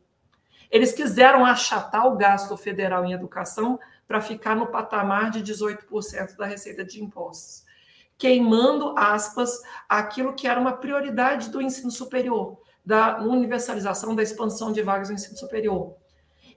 Speaker 2: Eles quiseram achatar o gasto federal em educação para ficar no patamar de 18% da receita de impostos, queimando, aspas, aquilo que era uma prioridade do ensino superior, da universalização, da expansão de vagas no ensino superior.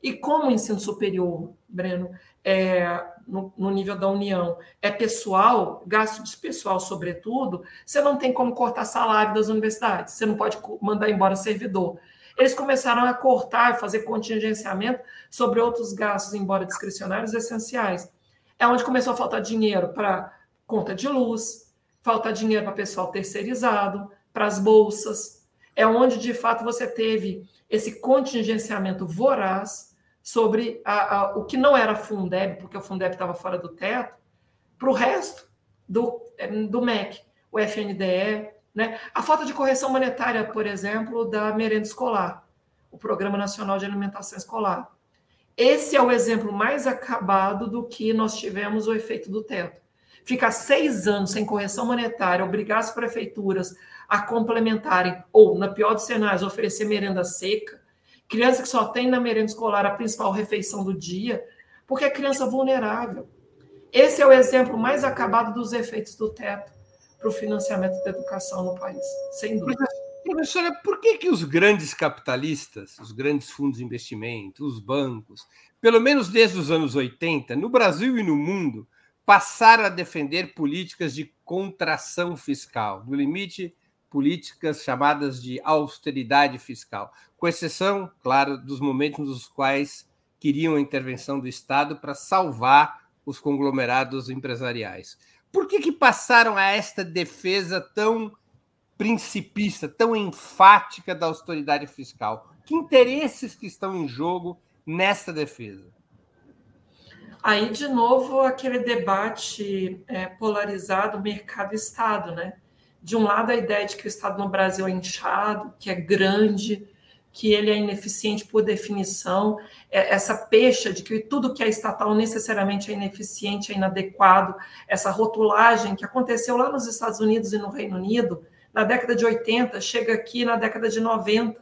Speaker 2: E como o ensino superior, Breno, é, no, no, nível da União é pessoal, gasto de pessoal, sobretudo, você não tem como cortar salário das universidades, você não pode mandar embora servidor. Eles começaram a cortar fazer contingenciamento sobre outros gastos, embora discricionários, essenciais. É onde começou a faltar dinheiro para conta de luz, falta dinheiro para pessoal terceirizado, para as bolsas. É onde, de fato, você teve esse contingenciamento voraz sobre a, a, o que não era Fundeb, porque o Fundeb estava fora do teto, para o resto do, do MEC, o FNDE, né? a falta de correção monetária, por exemplo, da merenda escolar, o Programa Nacional de Alimentação Escolar. Esse é o exemplo mais acabado do que nós tivemos o efeito do teto. Ficar seis anos sem correção monetária, obrigar as prefeituras a complementarem, ou, na pior dos cenários, oferecer merenda seca, criança que só tem na merenda escolar a principal refeição do dia, porque é criança vulnerável. Esse é o exemplo mais acabado dos efeitos do teto. para o financiamento da educação no país, sem dúvida.
Speaker 1: Professora, por que, que os grandes capitalistas, os grandes fundos de investimento, os bancos, pelo menos desde os anos 80, no Brasil e no mundo, passaram a defender políticas de contração fiscal, no limite, políticas chamadas de austeridade fiscal, com exceção, claro, dos momentos nos quais queriam a intervenção do Estado para salvar os conglomerados empresariais. Por que, que passaram a esta defesa tão principista, tão enfática da austeridade fiscal? Que interesses que estão em jogo nessa defesa?
Speaker 2: Aí, de novo, aquele debate é, polarizado mercado-estado, né? De um lado, a ideia de que o Estado no Brasil é inchado, que é grande, que ele é ineficiente por definição, é, essa pecha de que tudo que é estatal necessariamente é ineficiente, é inadequado, essa rotulagem que aconteceu lá nos Estados Unidos e no Reino Unido, na década de 80, chega aqui na década de 90,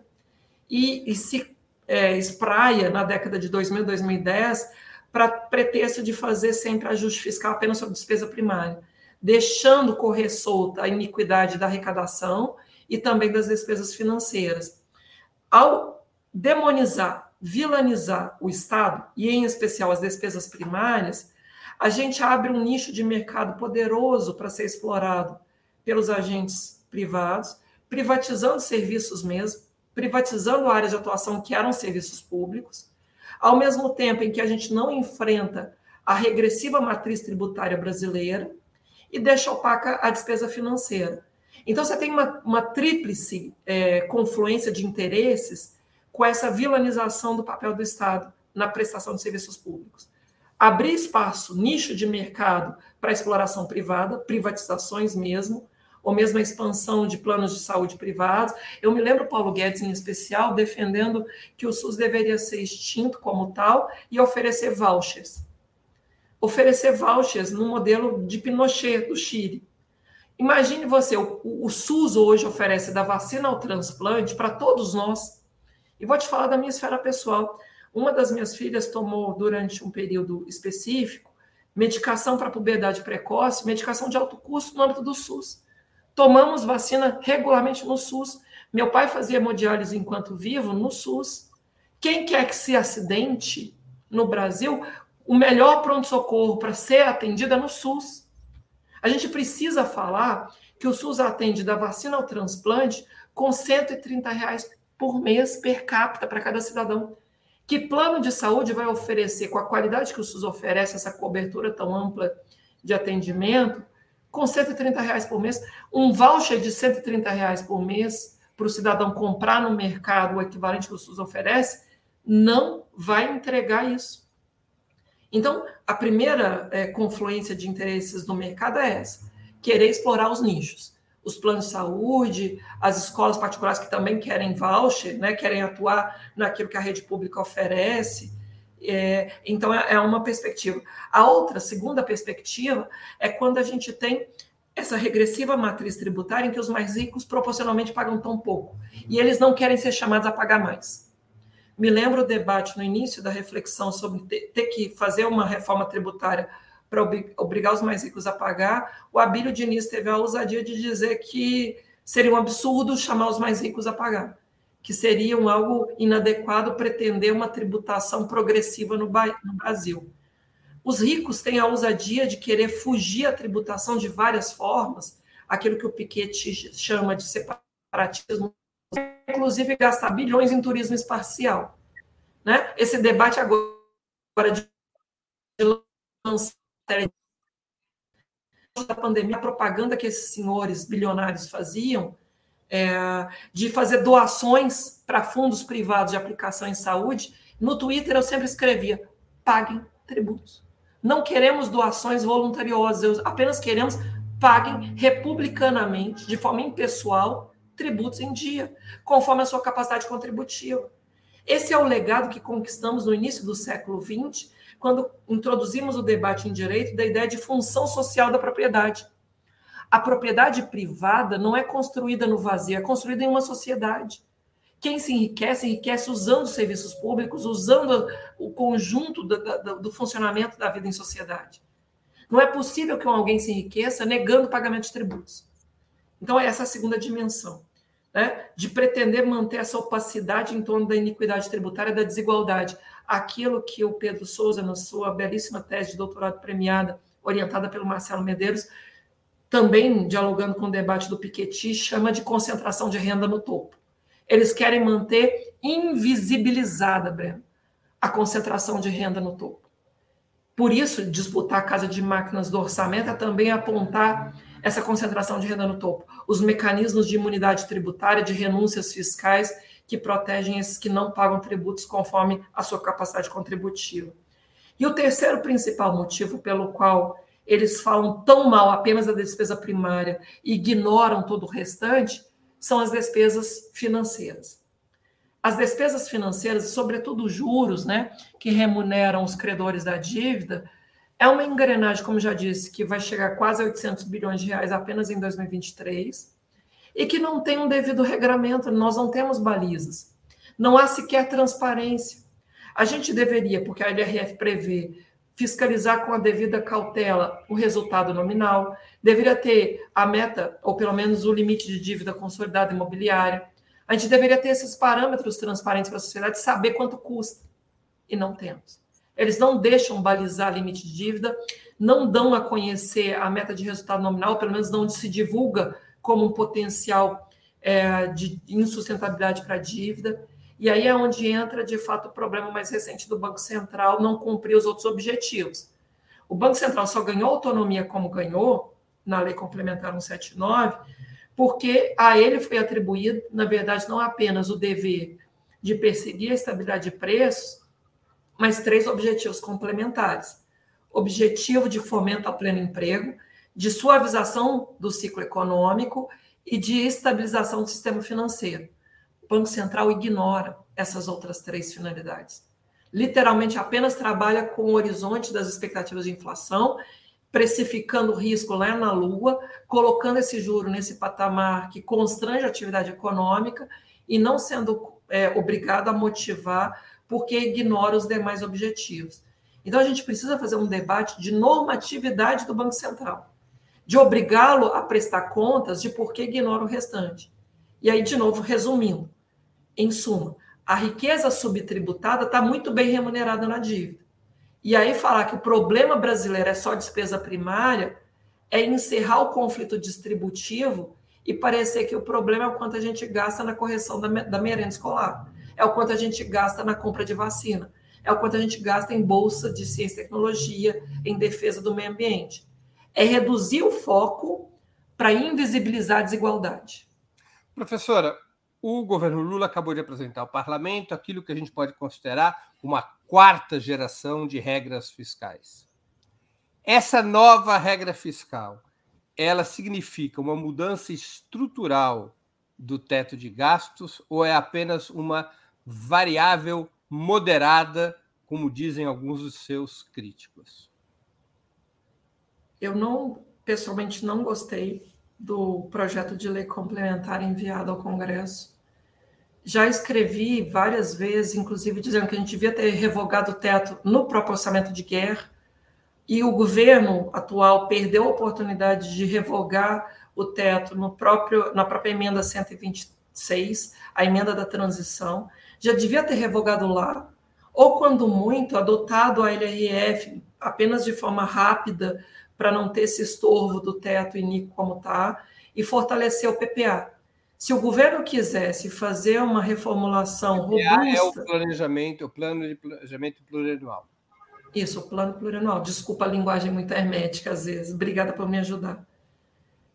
Speaker 2: e, e se é, espraia na década de 2000, 2010, para pretexto de fazer sempre ajuste fiscal apenas sobre despesa primária, deixando correr solta a iniquidade da arrecadação e também das despesas financeiras. Ao demonizar, vilanizar o Estado, e em especial as despesas primárias, a gente abre um nicho de mercado poderoso para ser explorado pelos agentes privados, privatizando serviços mesmo, privatizando áreas de atuação que eram serviços públicos, ao mesmo tempo em que a gente não enfrenta a regressiva matriz tributária brasileira e deixa opaca a despesa financeira. Então, você tem uma, uma tríplice é, confluência de interesses com essa vilanização do papel do Estado na prestação de serviços públicos. Abrir espaço, nicho de mercado para exploração privada, privatizações mesmo, ou mesmo a expansão de planos de saúde privados. Eu me lembro Paulo Guedes, em especial, defendendo que o SUS deveria ser extinto como tal e oferecer vouchers. Oferecer vouchers no modelo de Pinochet, do Chile. Imagine você, o, o SUS hoje oferece da vacina ao transplante para todos nós. E vou te falar da minha esfera pessoal. Uma das minhas filhas tomou, durante um período específico, medicação para puberdade precoce, medicação de alto custo no âmbito do SUS. Tomamos vacina regularmente no SUS. Meu pai fazia hemodiálise enquanto vivo no SUS. Quem quer que se acidente no Brasil, o melhor pronto-socorro para ser atendida é no SUS. A gente precisa falar que o SUS atende da vacina ao transplante com 130 reais por mês per capita para cada cidadão. Que plano de saúde vai oferecer, com a qualidade que o SUS oferece, essa cobertura tão ampla de atendimento, com 130 reais por mês, um voucher de 130 reais por mês para o cidadão comprar no mercado o equivalente que o SUS oferece, não vai entregar isso. Então, a primeira é, confluência de interesses no mercado é essa: querer explorar os nichos. Os planos de saúde, as escolas particulares que também querem voucher, né, querem atuar naquilo que a rede pública oferece, é, então, é, é uma perspectiva. A outra, segunda perspectiva, é quando a gente tem essa regressiva matriz tributária em que os mais ricos proporcionalmente pagam tão pouco e eles não querem ser chamados a pagar mais. Me lembro o debate no início da reflexão sobre ter, que fazer uma reforma tributária para obrigar os mais ricos a pagar. O Abílio Diniz teve a ousadia de dizer que seria um absurdo chamar os mais ricos a pagar que seriam algo inadequado pretender uma tributação progressiva no, no Brasil. Os ricos têm a ousadia de querer fugir à tributação de várias formas, aquilo que o Piketty chama de separatismo, inclusive gastar bilhões em turismo espacial. Né? Esse debate agora de lançar da pandemia, a propaganda que esses senhores bilionários faziam é, de fazer doações para fundos privados de aplicação em saúde, no Twitter eu sempre escrevia: paguem tributos. Não queremos doações voluntariosas, apenas queremos paguem republicanamente, de forma impessoal, tributos em dia, conforme a sua capacidade contributiva. Esse é o legado que conquistamos no início do século XX, quando introduzimos o debate em direito da ideia de função social da propriedade. A propriedade privada não é construída no vazio, é construída em uma sociedade. Quem se enriquece, enriquece usando serviços públicos, usando o conjunto do, do, do funcionamento da vida em sociedade. Não é possível que alguém se enriqueça negando o pagamento de tributos. Então, essa é a segunda dimensão, né? de pretender manter essa opacidade em torno da iniquidade tributária, da desigualdade. Aquilo que o Pedro Souza, na sua belíssima tese de doutorado premiada, orientada pelo Marcelo Medeiros, também dialogando com o debate do Piketty, chama de concentração de renda no topo. Eles querem manter invisibilizada, Breno, a concentração de renda no topo. Por isso, disputar a casa de máquinas do orçamento é também apontar essa concentração de renda no topo. Os mecanismos de imunidade tributária, de renúncias fiscais que protegem esses que não pagam tributos conforme a sua capacidade contributiva. E o terceiro principal motivo pelo qual eles falam tão mal apenas da despesa primária e ignoram todo o restante são as despesas financeiras. As despesas financeiras, sobretudo os juros, né, que remuneram os credores da dívida, é uma engrenagem, como já disse, que vai chegar quase a 800 bilhões de reais apenas em 2023 e que não tem um devido regramento, nós não temos balizas. Não há sequer transparência. A gente deveria, porque a LRF prevê fiscalizar com a devida cautela o resultado nominal, deveria ter a meta, ou pelo menos o limite de dívida consolidada imobiliária. A gente deveria ter esses parâmetros transparentes para a sociedade, saber quanto custa. E não temos. Eles não deixam balizar limite de dívida, não dão a conhecer a meta de resultado nominal, pelo menos não se divulga como um potencial é, de insustentabilidade para a dívida. E aí é onde entra, de fato, o problema mais recente do Banco Central não cumprir os outros objetivos. O Banco Central só ganhou autonomia como ganhou, na Lei Complementar 179, porque a ele foi atribuído, na verdade, não apenas o dever de perseguir a estabilidade de preços, mas três objetivos complementares. Objetivo de fomento ao pleno emprego, de suavização do ciclo econômico e de estabilização do sistema financeiro. Banco Central ignora essas outras três finalidades. Literalmente apenas trabalha com o horizonte das expectativas de inflação, precificando o risco lá na lua, colocando esse juro nesse patamar que constrange a atividade econômica e não sendo é, obrigado a motivar porque ignora os demais objetivos. Então a gente precisa fazer um debate de normatividade do Banco Central, de obrigá-lo a prestar contas de por que ignora o restante. E aí, de novo, resumindo, em suma, a riqueza subtributada está muito bem remunerada na dívida. E aí falar que o problema brasileiro é só despesa primária é encerrar o conflito distributivo e parecer que o problema é o quanto a gente gasta na correção da, da merenda escolar, é o quanto a gente gasta na compra de vacina, é o quanto a gente gasta em bolsa de ciência e tecnologia, em defesa do meio ambiente. É reduzir o foco para invisibilizar a desigualdade.
Speaker 1: Professora, o governo Lula acabou de apresentar ao parlamento aquilo que a gente pode considerar uma quarta geração de regras fiscais. Essa nova regra fiscal, ela significa uma mudança estrutural do teto de gastos ou é apenas uma variável moderada, como dizem alguns dos seus críticos?
Speaker 2: Eu não, pessoalmente, não gostei do projeto de lei complementar enviado ao Congresso. Já escrevi várias vezes, inclusive dizendo que a gente devia ter revogado o teto no próprio orçamento de guerra, e o governo atual perdeu a oportunidade de revogar o teto no próprio, na própria emenda 126, a emenda da transição. Já devia ter revogado lá, ou, quando muito, adotado a LRF apenas de forma rápida, para não ter esse estorvo do teto iníquo como está, e fortalecer o PPA. Se o governo quisesse fazer uma reformulação robusta...
Speaker 1: é o planejamento, o plano de planejamento plurianual.
Speaker 2: Isso, o plano plurianual. Desculpa a linguagem muito hermética às vezes. Obrigada por me ajudar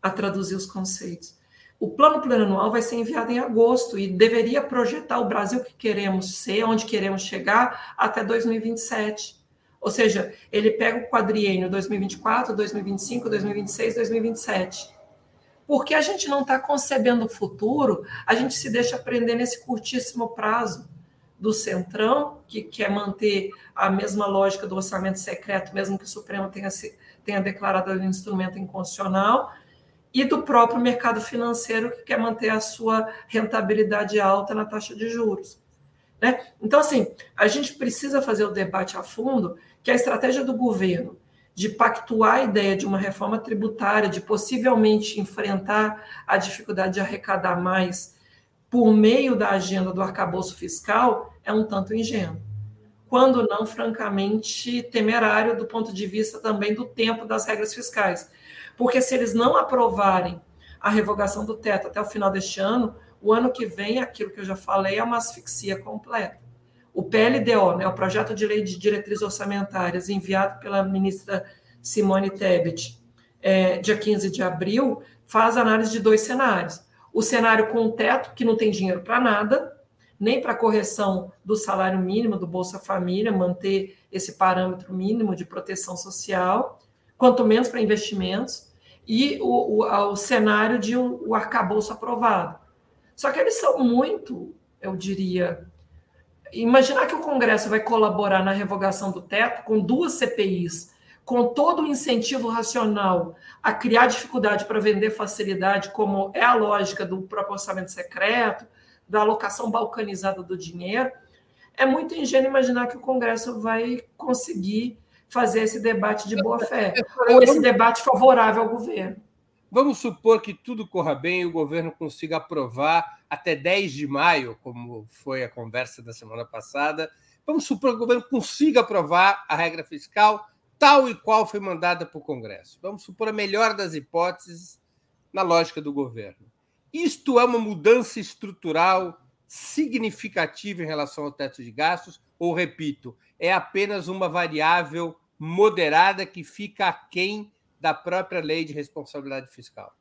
Speaker 2: a traduzir os conceitos. O plano plurianual vai ser enviado em agosto e deveria projetar o Brasil que queremos ser, onde queremos chegar até 2027. Ou seja, ele pega o quadriênio 2024, 2025, 2026, 2027. Porque a gente não está concebendo o futuro, a gente se deixa aprender nesse curtíssimo prazo do Centrão, que quer manter a mesma lógica do orçamento secreto, mesmo que o Supremo tenha, tenha declarado o instrumento inconstitucional, e do próprio mercado financeiro, que quer manter a sua rentabilidade alta na taxa de juros. Né? Então, assim, a gente precisa fazer o debate a fundo que a estratégia do governo de pactuar a ideia de uma reforma tributária, de possivelmente enfrentar a dificuldade de arrecadar mais por meio da agenda do arcabouço fiscal, é um tanto ingênuo. Quando não, francamente, temerário do ponto de vista também do tempo das regras fiscais. Porque se eles não aprovarem a revogação do teto até o final deste ano, o ano que vem, aquilo que eu já falei, é uma asfixia completa. O PLDO, né, o Projeto de Lei de Diretrizes Orçamentárias, enviado pela ministra Simone Tebet, é, dia 15 de abril, faz análise de dois cenários. O cenário com o teto, que não tem dinheiro para nada, nem para correção do salário mínimo do Bolsa Família, manter esse parâmetro mínimo de proteção social, quanto menos para investimentos, e o, o, o cenário de o, o arcabouço aprovado. Só que eles são muito, eu diria, imaginar que o Congresso vai colaborar na revogação do teto com duas CPIs, com todo o incentivo racional a criar dificuldade para vender facilidade, como é a lógica do próprio orçamento secreto, da alocação balcanizada do dinheiro, é muito ingênuo imaginar que o Congresso vai conseguir fazer esse debate de boa fé, ou esse debate favorável ao governo.
Speaker 1: Vamos supor que tudo corra bem e o governo consiga aprovar até 10 de maio, como foi a conversa da semana passada. Vamos supor que o governo consiga aprovar a regra fiscal tal e qual foi mandada para o Congresso. Vamos supor a melhor das hipóteses na lógica do governo. Isto é uma mudança estrutural significativa em relação ao teto de gastos, ou, repito, é apenas uma variável moderada que fica aquém da própria lei de responsabilidade fiscal?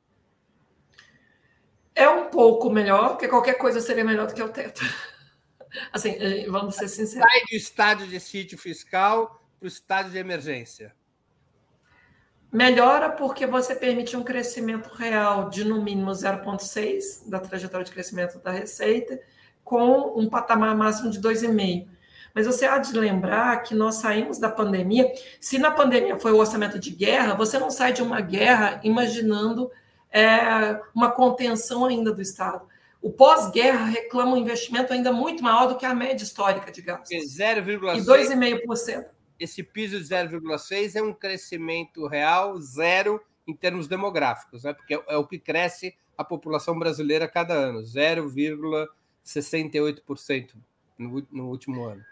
Speaker 2: É um pouco melhor, porque qualquer coisa seria melhor do que o teto. Assim, eh, vamos ser sinceros.
Speaker 1: Sai do estado de sítio fiscal para o estado de emergência.
Speaker 2: Melhora porque você permite um crescimento real de no mínimo 0,6 da trajetória de crescimento da receita, com um patamar máximo de 2,5. Mas você há de lembrar que nós saímos da pandemia. Se na pandemia foi o orçamento de guerra, você não sai de uma guerra imaginando é, uma contenção ainda do Estado. O pós-guerra reclama um investimento ainda muito maior do que a média histórica de gastos.
Speaker 1: 0,6%.
Speaker 2: E 2,5%.
Speaker 1: Esse piso de 0,6% é um crescimento real zero em termos demográficos, né? porque é o que cresce a população brasileira cada ano, 0,68% no, no último ano.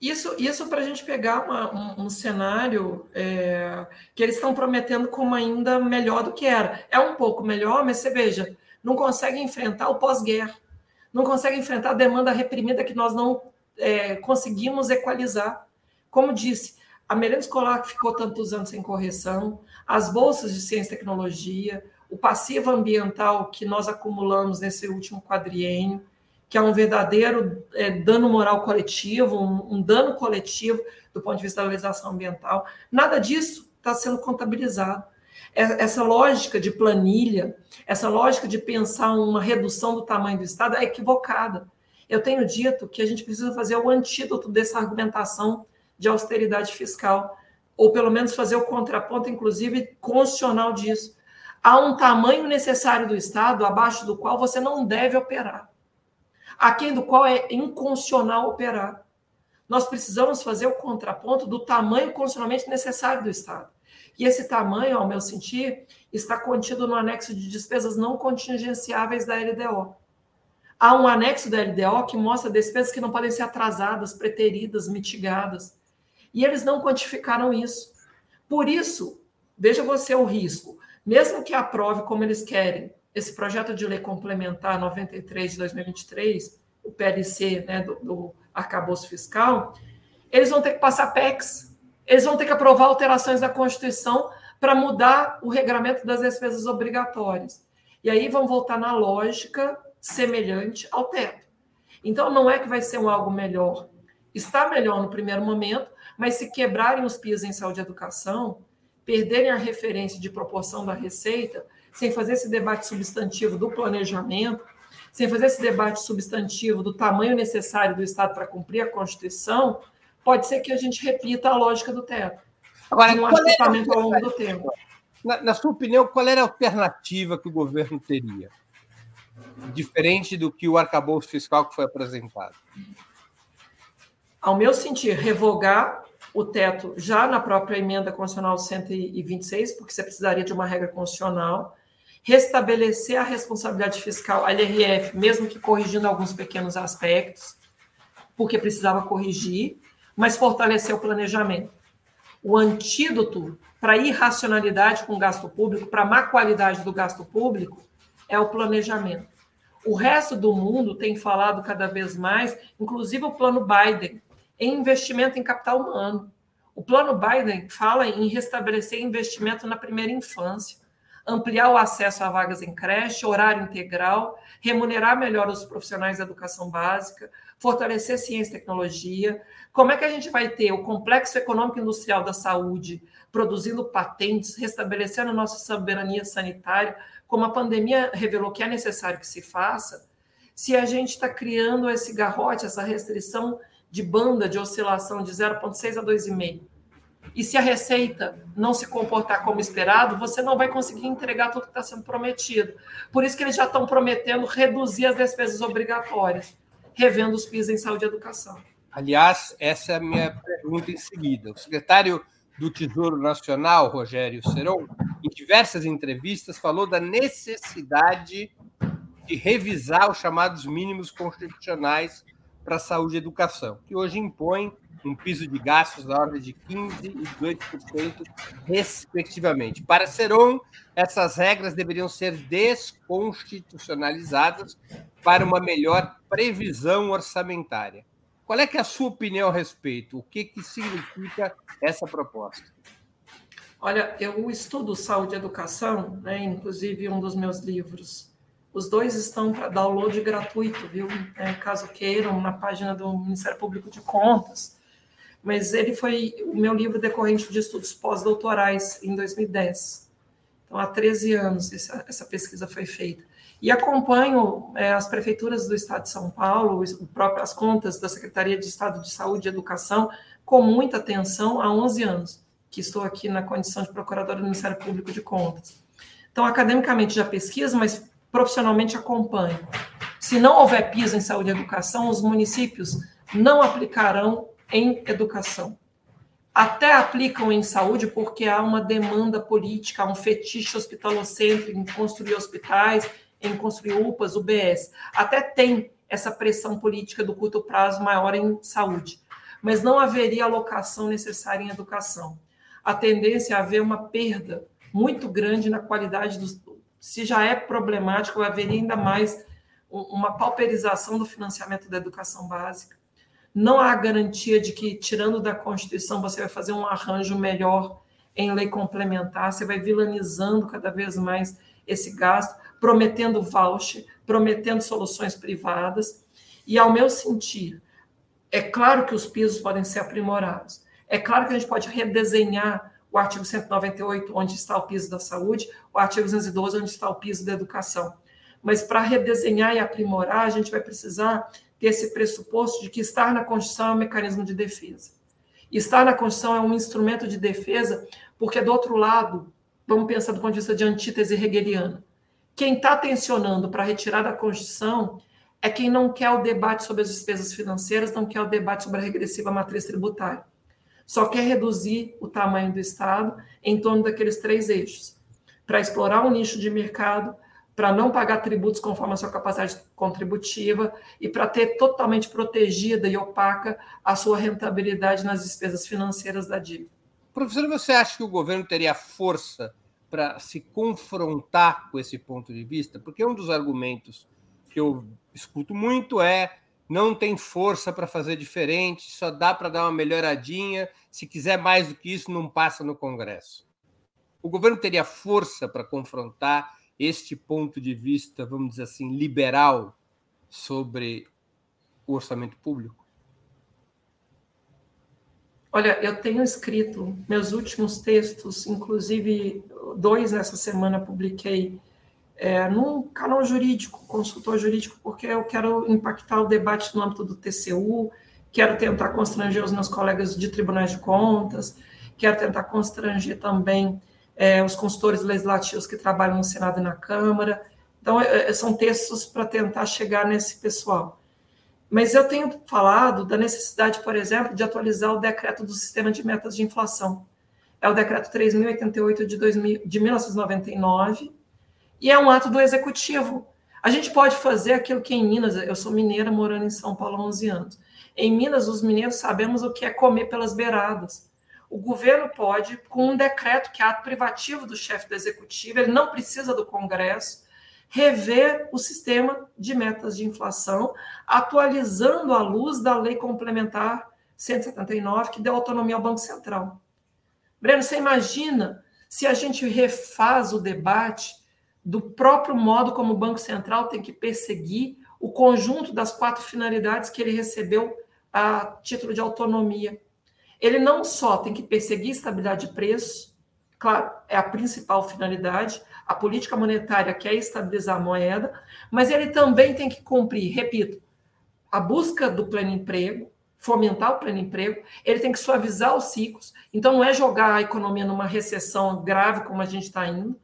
Speaker 2: Isso, isso para a gente pegar uma, um, um, cenário é, que eles estão prometendo como ainda melhor do que era. É um pouco melhor, mas você veja, não consegue enfrentar o pós-guerra, não consegue enfrentar a demanda reprimida que nós não é, conseguimos equalizar. Como disse, a merenda escolar que ficou tantos anos sem correção, as bolsas de ciência e tecnologia, o passivo ambiental que nós acumulamos nesse último quadriênio, que é um verdadeiro é, dano moral coletivo, um, um, dano coletivo do ponto de vista da legislação ambiental. Nada disso está sendo contabilizado. É, essa lógica de planilha, essa lógica de pensar uma redução do tamanho do Estado é equivocada. Eu tenho dito que a gente precisa fazer o antídoto dessa argumentação de austeridade fiscal, ou pelo menos fazer o contraponto, inclusive, constitucional disso. Há um tamanho necessário do Estado abaixo do qual você não deve operar aquém do qual é inconstitucional operar. Nós precisamos fazer o contraponto do tamanho constitucionalmente necessário do Estado. E esse tamanho, ao meu sentir, está contido no anexo de despesas não contingenciáveis da LDO. Há um anexo da LDO que mostra despesas que não podem ser atrasadas, preteridas, mitigadas. E eles não quantificaram isso. Por isso, veja você o risco. Mesmo que aprove como eles querem, esse projeto de lei complementar 93 de 2023, o PLC né, do, do arcabouço fiscal, eles vão ter que passar PECs, eles vão ter que aprovar alterações da Constituição para mudar o regramento das despesas obrigatórias. E aí vão voltar na lógica semelhante ao teto. Então, não é que vai ser um algo melhor. Está melhor no primeiro momento, mas se quebrarem os pisos em saúde e educação, perderem a referência de proporção da receita, sem fazer esse debate substantivo do planejamento, sem fazer esse debate substantivo do tamanho necessário do Estado para cumprir a Constituição, pode ser que a gente repita a lógica do teto.
Speaker 1: Agora, um ajustamento ao longo do tempo. Na, na sua opinião, qual era a alternativa que o governo teria? Diferente do que o arcabouço fiscal que foi apresentado.
Speaker 2: Ao meu sentir, revogar o teto já na própria emenda constitucional 126, porque você precisaria de uma regra constitucional, restabelecer a responsabilidade fiscal, a LRF, mesmo que corrigindo alguns pequenos aspectos, porque precisava corrigir, mas fortalecer o planejamento. O antídoto para irracionalidade com o gasto público, para má qualidade do gasto público, é o planejamento. O resto do mundo tem falado cada vez mais, inclusive o plano Biden, em investimento em capital humano. O plano Biden fala em restabelecer investimento na primeira infância, ampliar o acesso a vagas em creche, horário integral, remunerar melhor os profissionais da educação básica, fortalecer ciência e tecnologia. Como é que a gente vai ter o complexo econômico industrial da saúde produzindo patentes, restabelecendo nossa soberania sanitária, como a pandemia revelou que é necessário que se faça, se a gente está criando esse garrote, essa restrição de banda de oscilação de 0,6 a 2,5. E se a receita não se comportar como esperado, você não vai conseguir entregar tudo que está sendo prometido. Por isso que eles já estão prometendo reduzir as despesas obrigatórias, revendo os PIS em saúde e educação.
Speaker 1: Aliás, essa é a minha pergunta em seguida. O secretário do Tesouro Nacional, Rogério Seron, em diversas entrevistas, falou da necessidade de revisar os chamados mínimos constitucionais para saúde e educação, que hoje impõem um piso de gastos da ordem de 15% e 18%, respectivamente. Para Seron, essas regras deveriam ser desconstitucionalizadas para uma melhor previsão orçamentária. Qual é, que é a sua opinião a respeito? O que, que significa essa proposta?
Speaker 2: Olha, eu estudo saúde e educação, né, inclusive um dos meus livros. Os dois estão para download gratuito, viu? É, caso queiram, na página do Ministério Público de Contas. Mas ele foi o meu livro decorrente de estudos pós-doutorais em 2010. Então, há 13 anos essa, essa pesquisa foi feita. E acompanho é, as prefeituras do Estado de São Paulo, próprio, as contas da Secretaria de Estado de Saúde e Educação, com muita atenção há 11 anos, que estou aqui na condição de procuradora do Ministério Público de Contas. Então, academicamente já pesquiso, mas profissionalmente acompanho. Se não houver piso em saúde e educação, os municípios não aplicarão em educação. Até aplicam em saúde porque há uma demanda política, há um fetiche hospitalocêntrico em construir hospitais, em construir UPAs, UBS. Até tem essa pressão política do curto prazo maior em saúde, mas não haveria alocação necessária em educação. A tendência é haver uma perda muito grande na qualidade dos. Se já é problemático, haveria ainda mais uma pauperização do financiamento da educação básica. Não há garantia de que, tirando da Constituição, você vai fazer um arranjo melhor em lei complementar, você vai vilanizando cada vez mais esse gasto prometendo voucher, prometendo soluções privadas. E, ao meu sentir, é claro que os pisos podem ser aprimorados. É claro que a gente pode redesenhar o artigo 198, onde está o piso da saúde, o artigo 212, onde está o piso da educação. Mas para redesenhar e aprimorar, a gente vai precisar ter esse pressuposto de que estar na Constituição é um mecanismo de defesa. Estar na Constituição é um instrumento de defesa, porque, do outro lado, vamos pensar do ponto de vista de antítese hegeliana, quem está tensionando para retirar da Constituição é quem não quer o debate sobre as despesas financeiras, não quer o debate sobre a regressiva matriz tributária. Só quer reduzir o tamanho do Estado em torno daqueles três eixos, para explorar um nicho de mercado, para não pagar tributos conforme a sua capacidade contributiva e para ter totalmente protegida e opaca a sua rentabilidade nas despesas financeiras da dívida.
Speaker 1: Professor, você acha que o governo teria força para se confrontar com esse ponto de vista, porque um dos argumentos que eu escuto muito é não tem força para fazer diferente, só dá para dar uma melhoradinha, se quiser mais do que isso, não passa no Congresso. O governo teria força para confrontar este ponto de vista, vamos dizer assim, liberal sobre o orçamento público?
Speaker 2: Olha, eu tenho escrito meus últimos textos, inclusive dois essa semana publiquei é, num canal jurídico, consultor jurídico, porque eu quero impactar o debate no âmbito do TCU, quero tentar constranger os meus colegas de tribunais de contas, quero tentar constranger também é, os consultores legislativos que trabalham no Senado e na Câmara. Então, é, é são textos para tentar chegar nesse pessoal. Mas eu tenho falado da necessidade, por exemplo, de atualizar o decreto do sistema de metas de inflação. É o decreto 3088 de, 2000, de 1999 e é um ato do executivo. A gente pode fazer aquilo que em Minas, eu sou mineira morando em São Paulo há 11 anos. Em Minas, os mineiros sabemos o que é comer pelas beiradas. O governo pode, com um decreto que é ato privativo do chefe do executivo, ele não precisa do Congresso, rever o sistema de metas de inflação, atualizando à luz da lei complementar 179, que deu autonomia ao Banco Central. Breno, você imagina se a gente refaz o debate do próprio modo como o Banco Central tem que perseguir o conjunto das quatro finalidades que ele recebeu a título de autonomia. Ele não só tem que perseguir estabilidade de preço, claro, é a principal finalidade, a política monetária quer estabilizar a moeda, mas ele também tem que cumprir, repito, a busca do pleno emprego, fomentar o pleno emprego, ele tem que suavizar os ciclos, então não é jogar a economia numa recessão grave como a gente está indo,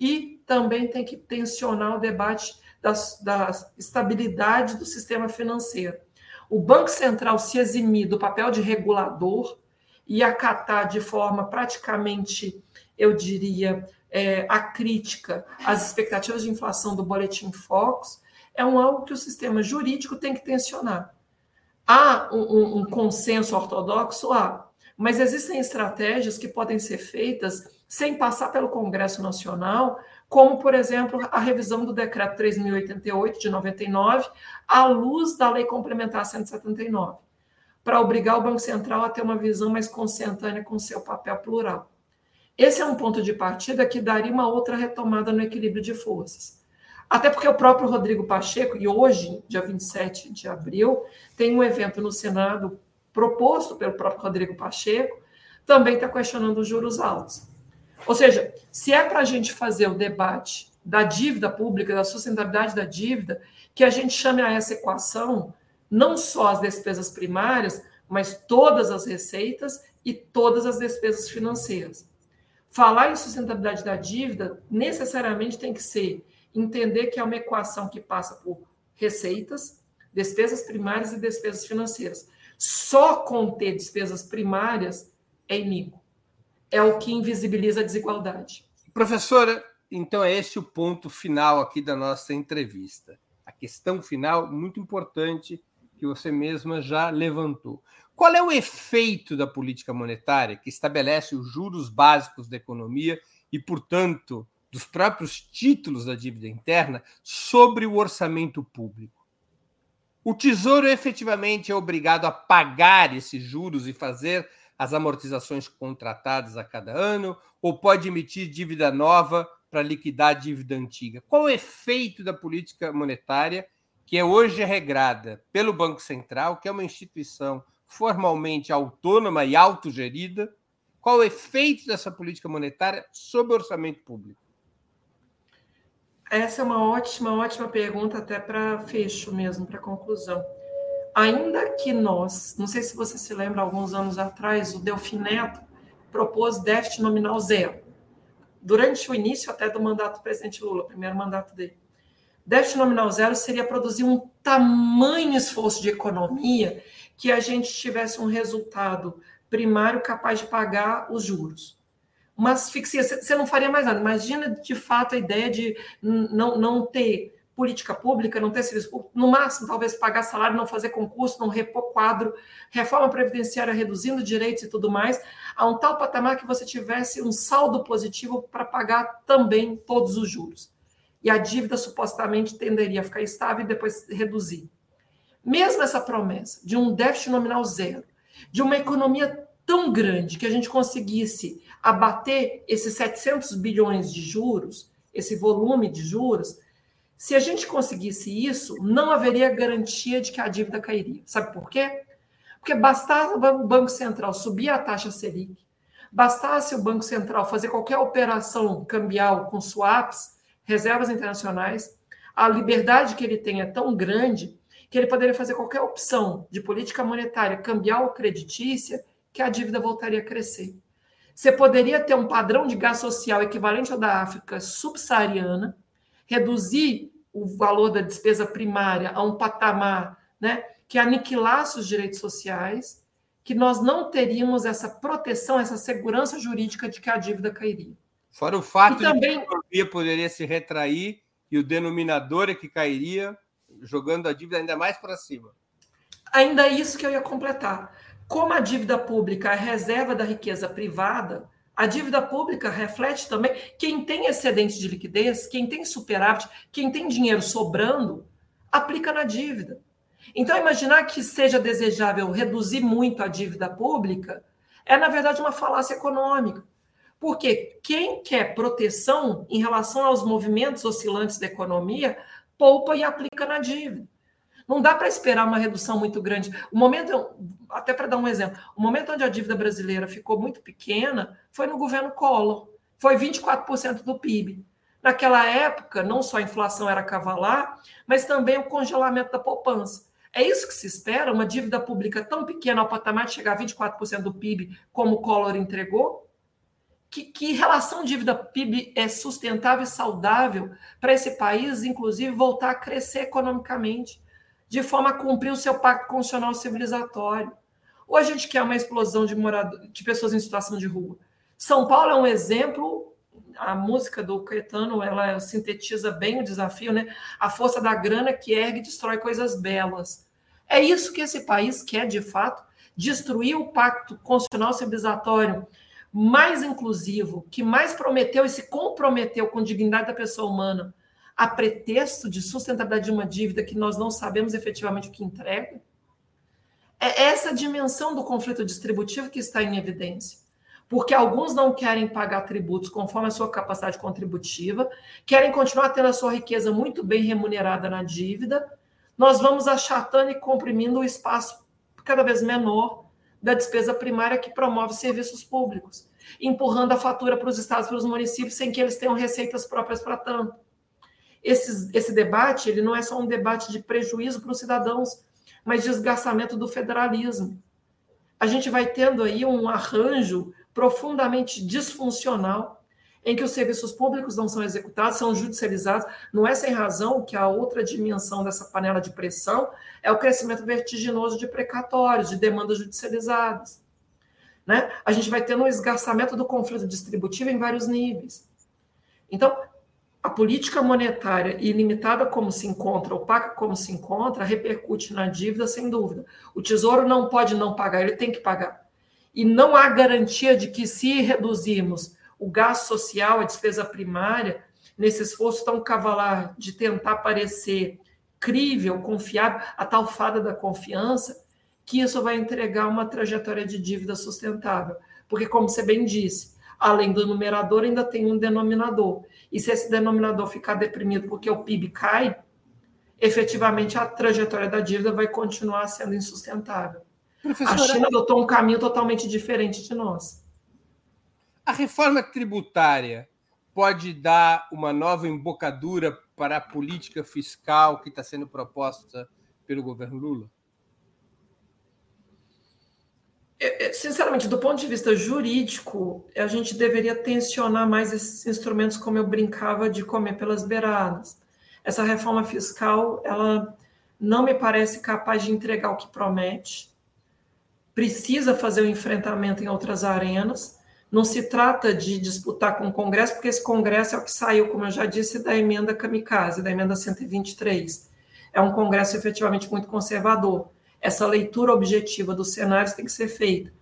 Speaker 2: e também tem que tensionar o debate das, da estabilidade do sistema financeiro. O Banco Central se eximir do papel de regulador e acatar de forma praticamente, eu diria, é, a crítica às expectativas de inflação do Boletim Focus, é um algo que o sistema jurídico tem que tensionar. Há um, um, um consenso ortodoxo? Há, mas existem estratégias que podem ser feitas sem passar pelo Congresso Nacional, como, por exemplo, a revisão do Decreto 3088 de 99, à luz da Lei Complementar 179, para obrigar o Banco Central a ter uma visão mais consentânea com seu papel plural. Esse é um ponto de partida que daria uma outra retomada no equilíbrio de forças. Até porque o próprio Rodrigo Pacheco, e hoje, dia 27 de abril, tem um evento no Senado proposto pelo próprio Rodrigo Pacheco, também está questionando os juros altos. Ou seja, se é para a gente fazer o debate da dívida pública, da sustentabilidade da dívida, que a gente chame a essa equação não só as despesas primárias, mas todas as receitas e todas as despesas financeiras. Falar em sustentabilidade da dívida necessariamente tem que ser entender que é uma equação que passa por receitas, despesas primárias e despesas financeiras. Só conter despesas primárias é iníquo é o que invisibiliza a desigualdade.
Speaker 1: Professora, então é esse o ponto final aqui da nossa entrevista. A questão final, muito importante, que você mesma já levantou. Qual é o efeito da política monetária que estabelece os juros básicos da economia e, portanto, dos próprios títulos da dívida interna sobre o orçamento público? O Tesouro efetivamente é obrigado a pagar esses juros e fazer as amortizações contratadas a cada ano, ou pode emitir dívida nova para liquidar a dívida antiga? Qual o efeito da política monetária, que é hoje regrada pelo Banco Central, que é uma instituição formalmente autônoma e autogerida? Qual o efeito dessa política monetária sobre o orçamento público?
Speaker 2: Essa é uma ótima, ótima pergunta, até para fecho mesmo, para conclusão ainda que nós, não sei se você se lembra, alguns anos atrás, o Delfim Neto propôs déficit nominal zero, durante o início até do mandato do presidente Lula, primeiro mandato dele. Déficit nominal zero seria produzir um tamanho esforço de economia que a gente tivesse um resultado primário capaz de pagar os juros. Uma asfixia, você não faria mais nada. Imagina, de fato, a ideia de não, não ter política pública, não ter serviço público, no máximo, talvez pagar salário, não fazer concurso, não repor quadro, reforma previdenciária reduzindo direitos e tudo mais, a um tal patamar que você tivesse um saldo positivo para pagar também todos os juros. E a dívida supostamente tenderia a ficar estável e depois reduzir. Mesmo essa promessa de um déficit nominal zero, de uma economia tão grande que a gente conseguisse abater esses 700 bilhões de juros, esse volume de juros, se a gente conseguisse isso, não haveria garantia de que a dívida cairia. Sabe por quê? Porque bastava o Banco Central subir a taxa Selic, bastasse o Banco Central fazer qualquer operação cambial com swaps, reservas internacionais, a liberdade que ele tem é tão grande que ele poderia fazer qualquer opção de política monetária cambial ou creditícia que a dívida voltaria a crescer. Você poderia ter um padrão de gás social equivalente ao da África subsaariana, reduzir o valor da despesa primária a um patamar né, que aniquilasse os direitos sociais, que nós não teríamos essa proteção, essa segurança jurídica de que a dívida cairia.
Speaker 1: Fora o fato também, de que a economia poderia se retrair e o denominador é que cairia, jogando a dívida ainda mais para cima.
Speaker 2: Ainda isso que eu ia completar. Como a dívida pública é reserva da riqueza privada, a dívida pública reflete também quem tem excedente de liquidez, quem tem superávit, quem tem dinheiro sobrando, aplica na dívida. Então, imaginar que seja desejável reduzir muito a dívida pública é, na verdade, uma falácia econômica. Porque quem quer proteção em relação aos movimentos oscilantes da economia, poupa e aplica na dívida. Não dá para esperar uma redução muito grande. O momento, até para dar um exemplo, o momento onde a dívida brasileira ficou muito pequena foi no governo Collor. Foi 24% do PIB. Naquela época, não só a inflação era cavalar, mas também o congelamento da poupança. É isso que se espera? Uma dívida pública tão pequena ao patamar de chegar a 24% do PIB, como o Collor entregou? Que, que relação dívida-PIB é sustentável e saudável para esse país, inclusive, voltar a crescer economicamente, de forma a cumprir o seu pacto constitucional civilizatório? Ou a gente quer uma explosão de, morador, de pessoas em situação de rua? São Paulo é um exemplo a música do Caetano ela sintetiza bem o desafio, né? A força da grana que ergue e destrói coisas belas. É isso que esse país quer, de fato, destruir o pacto constitucional civilizatório mais inclusivo, que mais prometeu e se comprometeu com a dignidade da pessoa humana, a pretexto de sustentabilidade de uma dívida que nós não sabemos efetivamente o que entrega. É essa dimensão do conflito distributivo que está em evidência porque alguns não querem pagar tributos conforme a sua capacidade contributiva, querem continuar tendo a sua riqueza muito bem remunerada na dívida, nós vamos achatando e comprimindo o espaço cada vez menor da despesa primária que promove serviços públicos, empurrando a fatura para os estados e para os municípios sem que eles tenham receitas próprias para tanto. Esse, esse debate ele não é só um debate de prejuízo para os cidadãos, mas de desgastamento do federalismo. A gente vai tendo aí um arranjo profundamente disfuncional, em que os serviços públicos não são executados, são judicializados. Não é sem razão que a outra dimensão dessa panela de pressão é o crescimento vertiginoso de precatórios, de demandas judicializadas. Né? A gente vai tendo um esgarçamento do conflito distributivo em vários níveis. Então, a política monetária ilimitada como se encontra, opaca como se encontra, repercute na dívida sem dúvida. O tesouro não pode não pagar, ele tem que pagar e não há garantia de que, se reduzirmos o gasto social, a despesa primária, nesse esforço tão cavalar de tentar parecer crível, confiável, a tal fada da confiança, que isso vai entregar uma trajetória de dívida sustentável. Porque, como você bem disse, além do numerador, ainda tem um denominador. E se esse denominador ficar deprimido porque o PIB cai, efetivamente a trajetória da dívida vai continuar sendo insustentável. Professora... A China adotou um caminho totalmente diferente de nós.
Speaker 1: A reforma tributária pode dar uma nova embocadura para a política fiscal que está sendo proposta pelo governo Lula?
Speaker 2: É, é, sinceramente, do ponto de vista jurídico, a gente deveria tensionar mais esses instrumentos, como eu brincava, de comer pelas beiradas. Essa reforma fiscal, ela não me parece capaz de entregar o que promete precisa fazer o enfrentamento em outras arenas. Não se trata de disputar com o Congresso, porque esse Congresso é o que saiu, como eu já disse, da emenda kamikaze, da emenda 123. É um Congresso efetivamente muito conservador. Essa leitura objetiva dos cenários tem que ser feita.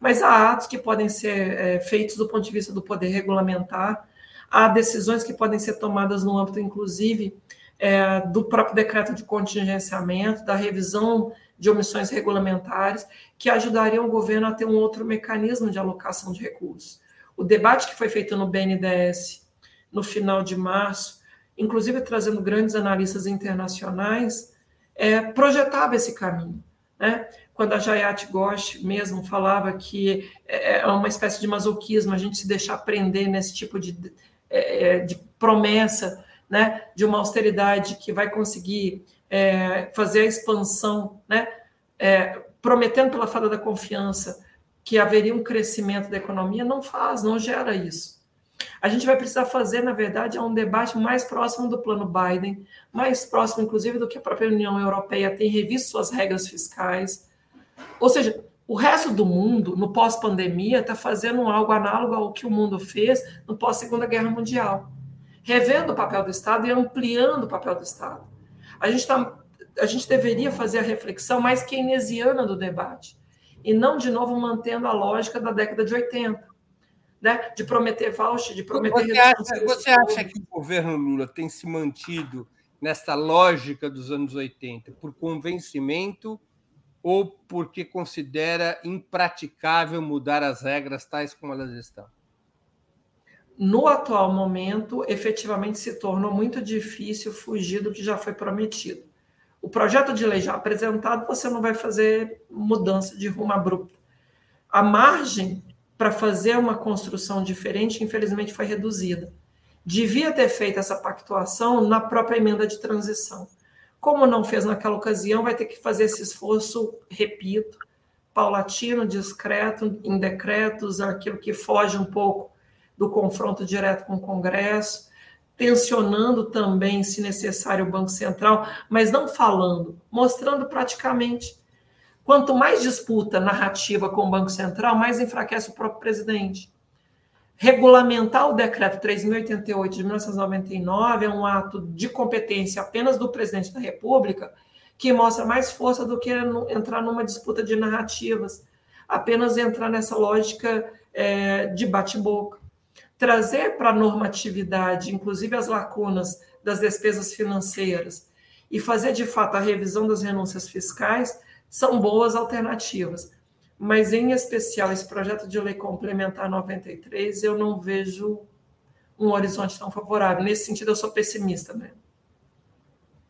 Speaker 2: Mas há atos que podem ser é, feitos do ponto de vista do poder regulamentar, há decisões que podem ser tomadas no âmbito, inclusive, é, do próprio decreto de contingenciamento, da revisão de omissões regulamentares, que ajudariam o governo a ter um outro mecanismo de alocação de recursos. O debate que foi feito no BNDES no final de março, inclusive trazendo grandes analistas internacionais, é, projetava esse caminho. Né? Quando a Jayat Ghosh mesmo falava que é, é uma espécie de masoquismo a gente se deixar prender nesse tipo de, é, é, de promessa né, de uma austeridade que vai conseguir é, fazer a expansão, né, é, prometendo pela fada da confiança que haveria um crescimento da economia, não faz, não gera isso. A gente vai precisar fazer, na verdade, um debate mais próximo do plano Biden, mais próximo, inclusive, do que a própria União Europeia tem revisto suas regras fiscais. Ou seja, o resto do mundo, no pós-pandemia, está fazendo algo análogo ao que o mundo fez no pós-Segunda Guerra Mundial, revendo o papel do Estado e ampliando o papel do Estado. A gente, tá, a gente deveria fazer a reflexão mais keynesiana do debate, e não, de novo, mantendo a lógica da década de 80 né, de prometer voucher, de prometer.
Speaker 1: Você acha, você acha que o governo Lula tem se mantido nessa lógica dos anos 80 por convencimento ou porque considera impraticável mudar as regras tais como elas estão?
Speaker 2: No atual momento, efetivamente se tornou muito difícil fugir do que já foi prometido. O projeto de lei já apresentado, você não vai fazer mudança de rumo abrupto. A margem para fazer uma construção diferente, infelizmente foi reduzida. Devia ter feito essa pactuação na própria emenda de transição. Como não fez naquela ocasião, vai ter que fazer esse esforço, repito, paulatino, discreto, em decretos, aquilo que foge um pouco do confronto direto com o Congresso, tensionando também, se necessário, o Banco Central, mas não falando, mostrando praticamente Quanto mais disputa narrativa com o Banco Central, mais enfraquece o próprio presidente. Regulamentar o decreto 3088 de 1999 é um ato de competência apenas do presidente da República, que mostra mais força do que entrar numa disputa de narrativas, apenas entrar nessa lógica é, de bate-boca. Trazer para a normatividade, inclusive as lacunas das despesas financeiras, e fazer de fato a revisão das renúncias fiscais são boas alternativas. Mas, em especial, esse projeto de lei complementar 93, eu não vejo um horizonte tão favorável. Nesse sentido, eu sou pessimista mesmo.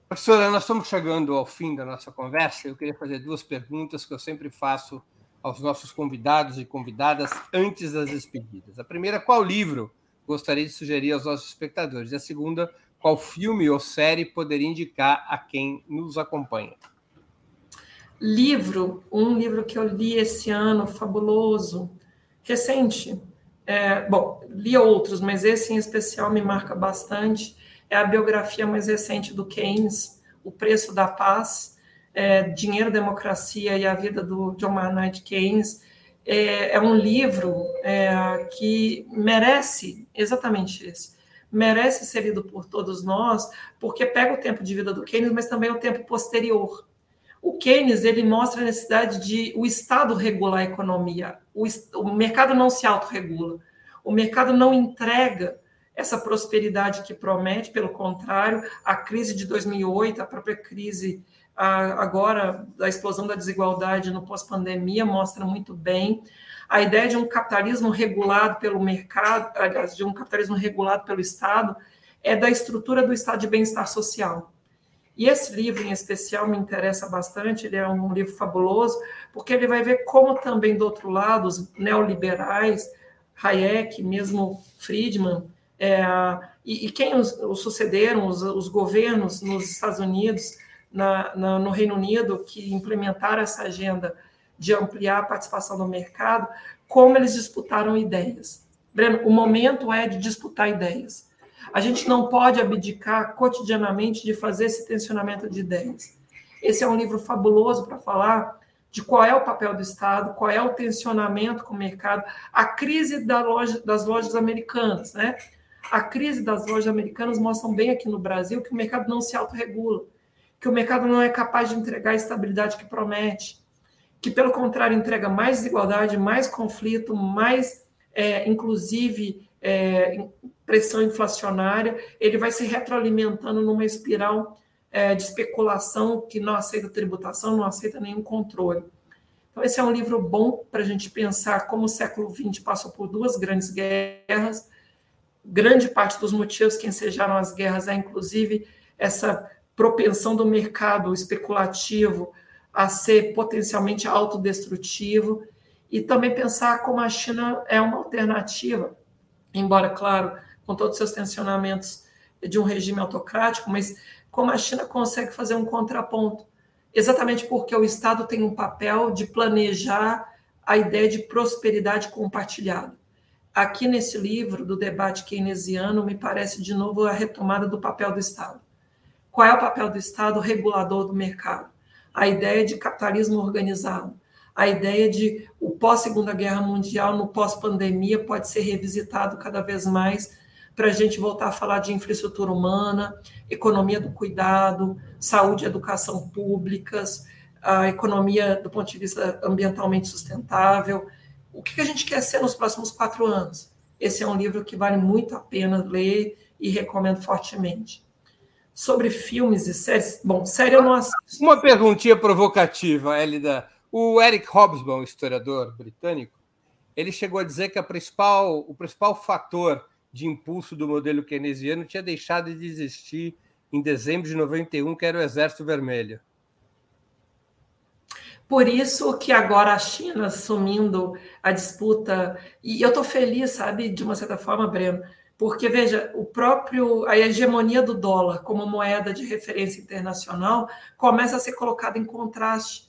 Speaker 1: Professora, nós estamos chegando ao fim da nossa conversa. Eu queria fazer duas perguntas que eu sempre faço aos nossos convidados e convidadas antes das despedidas. A primeira, qual livro gostaria de sugerir aos nossos espectadores? E a segunda, qual filme ou série poderia indicar a quem nos acompanha?
Speaker 2: Livro, um livro que eu li esse ano, fabuloso, recente. É, bom, li outros, mas esse em especial me marca bastante. É a biografia mais recente do Keynes, O Preço da Paz, é, Dinheiro, Democracia e a Vida do John Maynard Keynes. É, é um livro é, que merece exatamente isso. Merece ser lido por todos nós, porque pega o tempo de vida do Keynes, mas também o tempo posterior o Keynes ele mostra a necessidade de o Estado regular a economia. O, o mercado não se autorregula. O mercado não entrega essa prosperidade que promete, pelo contrário, a crise de 2008, a própria crise a, agora da explosão da desigualdade no pós-pandemia mostra muito bem. A ideia de um capitalismo regulado pelo mercado, aliás, de um capitalismo regulado pelo Estado, é da estrutura do Estado de bem-estar social. E esse livro em especial me interessa bastante, ele é um livro fabuloso, porque ele vai ver como também do outro lado os neoliberais, Hayek, mesmo Friedman, é, e, e, quem os, os sucederam, os, os, governos nos Estados Unidos, na, na, no Reino Unido, que implementaram essa agenda de ampliar a participação no mercado, como eles disputaram ideias. Breno, o momento é de disputar ideias. A gente não pode abdicar cotidianamente de fazer esse tensionamento de ideias. Esse é um livro fabuloso para falar de qual é o papel do Estado, qual é o tensionamento com o mercado, a crise da loja, das lojas americanas, né? A crise das lojas americanas mostram bem aqui no Brasil que o mercado não se autorregula, que o mercado não é capaz de entregar a estabilidade que promete, que, pelo contrário, entrega mais desigualdade, mais conflito, mais, é, inclusive, é, pressão inflacionária, ele vai se retroalimentando numa espiral é, de especulação que não aceita tributação, não aceita nenhum controle. Então, esse é um livro bom para a gente pensar como o século XX passou por duas grandes guerras. Grande parte dos motivos que ensejaram as guerras é, inclusive, essa propensão do mercado especulativo a ser potencialmente autodestrutivo e também pensar como a China é uma alternativa, embora, claro, com todos os seus tensionamentos de um regime autocrático, mas como a China consegue fazer um contraponto, exatamente porque o Estado tem um papel de planejar a ideia de prosperidade compartilhada. aqui nesse livro do debate keynesiano, me parece de novo a retomada do papel do Estado. Qual é o papel do Estado regulador do mercado? A ideia de capitalismo organizado, a ideia de o pós-segunda guerra mundial, no pós-pandemia, pode ser revisitado cada vez mais para a gente voltar a falar de infraestrutura humana, economia do cuidado, saúde e educação públicas, a economia do ponto de vista ambientalmente sustentável. O que a gente quer ser nos próximos quatro anos? Esse é um livro que vale muito a pena ler e recomendo fortemente sobre filmes e séries. Bom, série eu não assisto.
Speaker 1: Uma perguntinha provocativa, Elida. O Eric Hobsbawm, historiador britânico, ele chegou a dizer que a principal, o principal fator de impulso do modelo keynesiano tinha deixado de existir em dezembro de 91, que era o Exército Vermelho.
Speaker 2: Por isso que agora a China assumindo a disputa, e eu estou feliz, sabe, de uma certa forma, Breno, porque, veja, o próprio a hegemonia do dólar como moeda de referência internacional começa a ser colocada em contraste.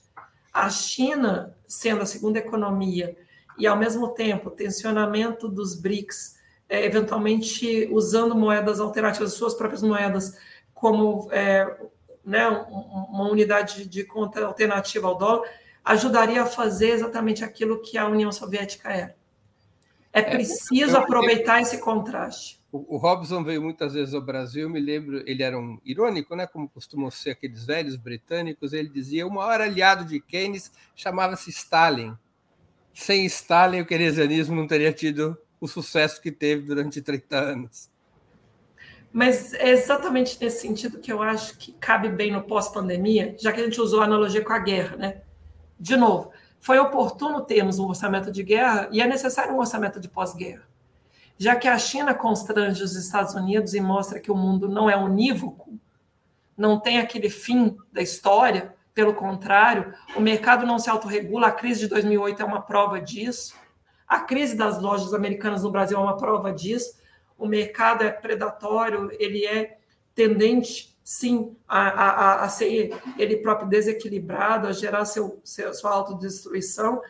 Speaker 2: A China, sendo a segunda economia, e ao mesmo tempo tensionamento dos BRICS, é, eventualmente usando moedas alternativas, suas próprias moedas, como é, né, uma unidade de conta alternativa ao dólar, ajudaria a fazer exatamente aquilo que a União Soviética era. É, é preciso aproveitar esse contraste.
Speaker 1: O, Robson veio muitas vezes ao Brasil, me lembro, ele era um irônico, né, como costumam ser aqueles velhos britânicos, ele dizia, o maior aliado de Keynes chamava-se Stalin. Sem Stalin, o keynesianismo não teria tido o sucesso que teve durante 30 anos.
Speaker 2: Mas é exatamente nesse sentido que eu acho que cabe bem no pós-pandemia, já que a gente usou a analogia com a guerra, né? De novo, foi oportuno termos um orçamento de guerra e é necessário um orçamento de pós-guerra. Já que a China constrange os Estados Unidos e mostra que o mundo não é unívoco, não tem aquele fim da história, pelo contrário, o mercado não se autorregula, a crise de 2008 é uma prova disso, a crise das lojas americanas no Brasil é uma prova disso, o mercado é predatório, ele é tendente sim, a, a, a ser ele próprio desequilibrado, a gerar seu, seu, sua autodestruição,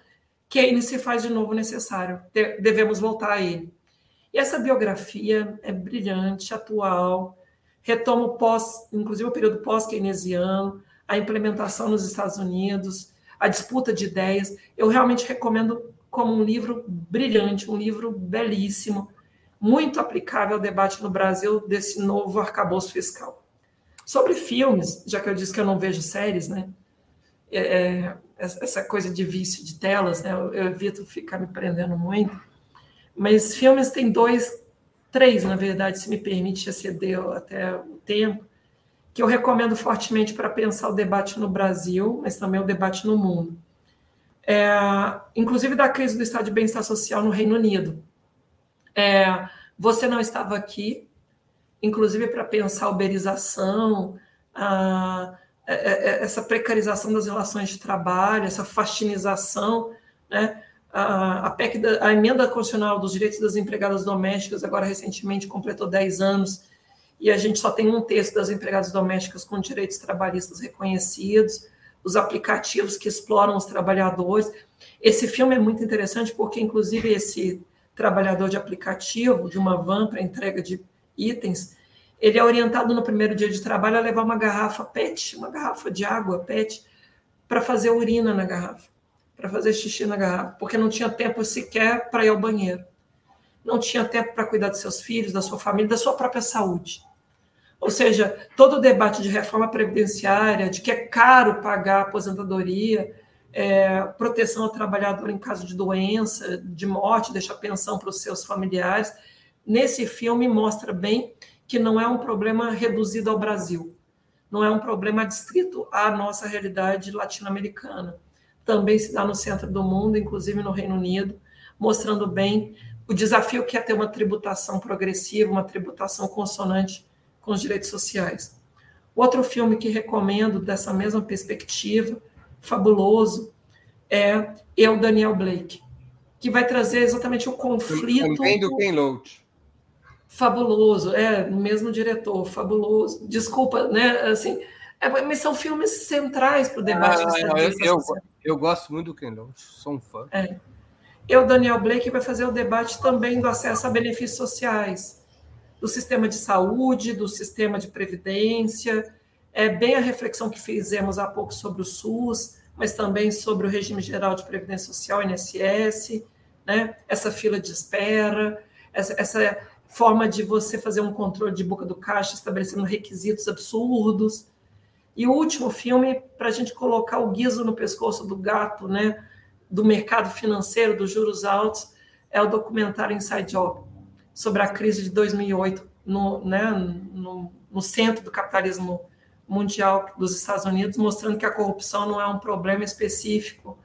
Speaker 2: que ele se faz de novo necessário. Devemos voltar a ele. E essa biografia é brilhante, atual, retoma o pós, inclusive o período pós-keynesiano, a implementação nos Estados Unidos, a disputa de ideias. Eu realmente recomendo como um livro brilhante, um livro belíssimo, muito aplicável ao debate no Brasil desse novo arcabouço fiscal. Sobre filmes, já que eu disse que eu não vejo séries, né? É, é essa coisa de vício de telas, né? Eu, eu evito ficar me prendendo muito. Mas filmes tem dois, três, na verdade, se me permite exceder até o tempo, que eu recomendo fortemente para pensar o debate no Brasil, mas também o debate no mundo. É, inclusive da crise do estado de bem-estar social no Reino Unido. É, você não estava aqui, inclusive para pensar a uberização, a, é, é, é, essa precarização das relações de trabalho, essa fastinização, né? A, a, PEC da, a emenda constitucional dos direitos das empregadas domésticas, agora recentemente completou 10 anos, e a gente só tem um terço das empregadas domésticas com direitos trabalhistas reconhecidos, os aplicativos que exploram os trabalhadores. Esse filme é muito interessante porque, inclusive, esse trabalhador de aplicativo, de uma van para entrega de itens, ele é orientado no primeiro dia de trabalho a levar uma garrafa PET, uma garrafa de água PET, para fazer urina na garrafa, para fazer xixi na garrafa, porque não tinha tempo sequer para ir ao banheiro. Não tinha tempo para cuidar dos seus filhos, da sua família, da sua própria saúde. Ou seja, todo o debate de reforma previdenciária, de que é caro pagar aposentadoria, é, proteção ao trabalhador em caso de doença, de morte, deixar pensão para os seus familiares, nesse filme mostra bem que não é um problema reduzido ao Brasil, não é um problema distrito à nossa realidade latino-americana. Também se dá no centro do mundo, inclusive no Reino Unido, mostrando bem o desafio que é ter uma tributação progressiva, uma tributação consonante com os direitos sociais. Outro filme que recomendo dessa mesma perspectiva, fabuloso, é Eu, Daniel Blake, que vai trazer exatamente o conflito.
Speaker 1: Também do Ken Loach
Speaker 2: fabuloso, é, o mesmo diretor, fabuloso. Desculpa, né? Assim, é, mas são filmes centrais para o debate.
Speaker 1: Ah, eu, eu, eu, gosto muito do Ken Loach, sou um fã.
Speaker 2: É. E o Daniel Blake vai fazer o debate também do acesso a benefícios sociais, do sistema de saúde, do sistema de previdência, é bem a reflexão que fizemos há pouco sobre o SUS, mas também sobre o regime geral de previdência social, INSS, né? essa fila de espera, essa, essa forma de você fazer um controle de boca do caixa estabelecendo requisitos absurdos. E o último filme, para a gente colocar o guiso no pescoço do gato, né? do mercado financeiro, dos juros altos, é o documentário Inside Job, sobre a crise de 2008 no, né, no, no centro do capitalismo mundial dos Estados Unidos, mostrando que a corrupção não é um problema específico.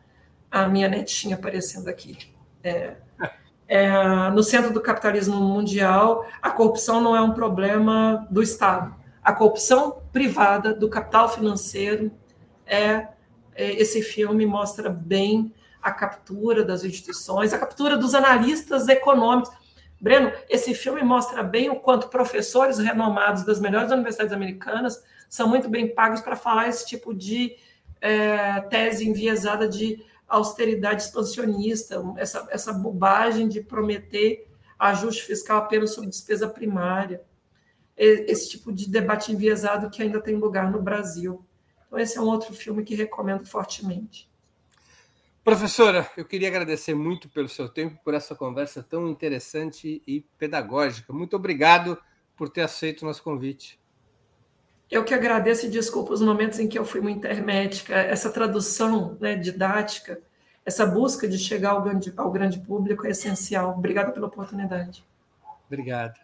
Speaker 2: A minha netinha aparecendo aqui. É, é, no centro do capitalismo mundial, a corrupção não é um problema do Estado. A corrupção privada do capital financeiro é, é esse filme mostra bem a captura das instituições, a captura dos analistas econômicos. Breno, esse filme mostra bem o quanto professores renomados das melhores universidades americanas são muito bem pagos para falar esse tipo de é, tese enviesada de austeridade expansionista, essa, essa bobagem de prometer ajuste fiscal apenas sobre despesa primária, esse tipo de debate enviesado que ainda tem lugar no Brasil. Então, esse é um outro filme que recomendo fortemente.
Speaker 1: Professora, eu queria agradecer muito pelo seu tempo, por essa conversa tão interessante e pedagógica. Muito obrigado por ter aceito o nosso convite.
Speaker 2: Eu que agradeço e desculpo os momentos em que eu fui muito hermética, essa tradução né, didática, essa busca de chegar ao grande, ao grande público é essencial. Obrigada pela oportunidade.
Speaker 1: Obrigado.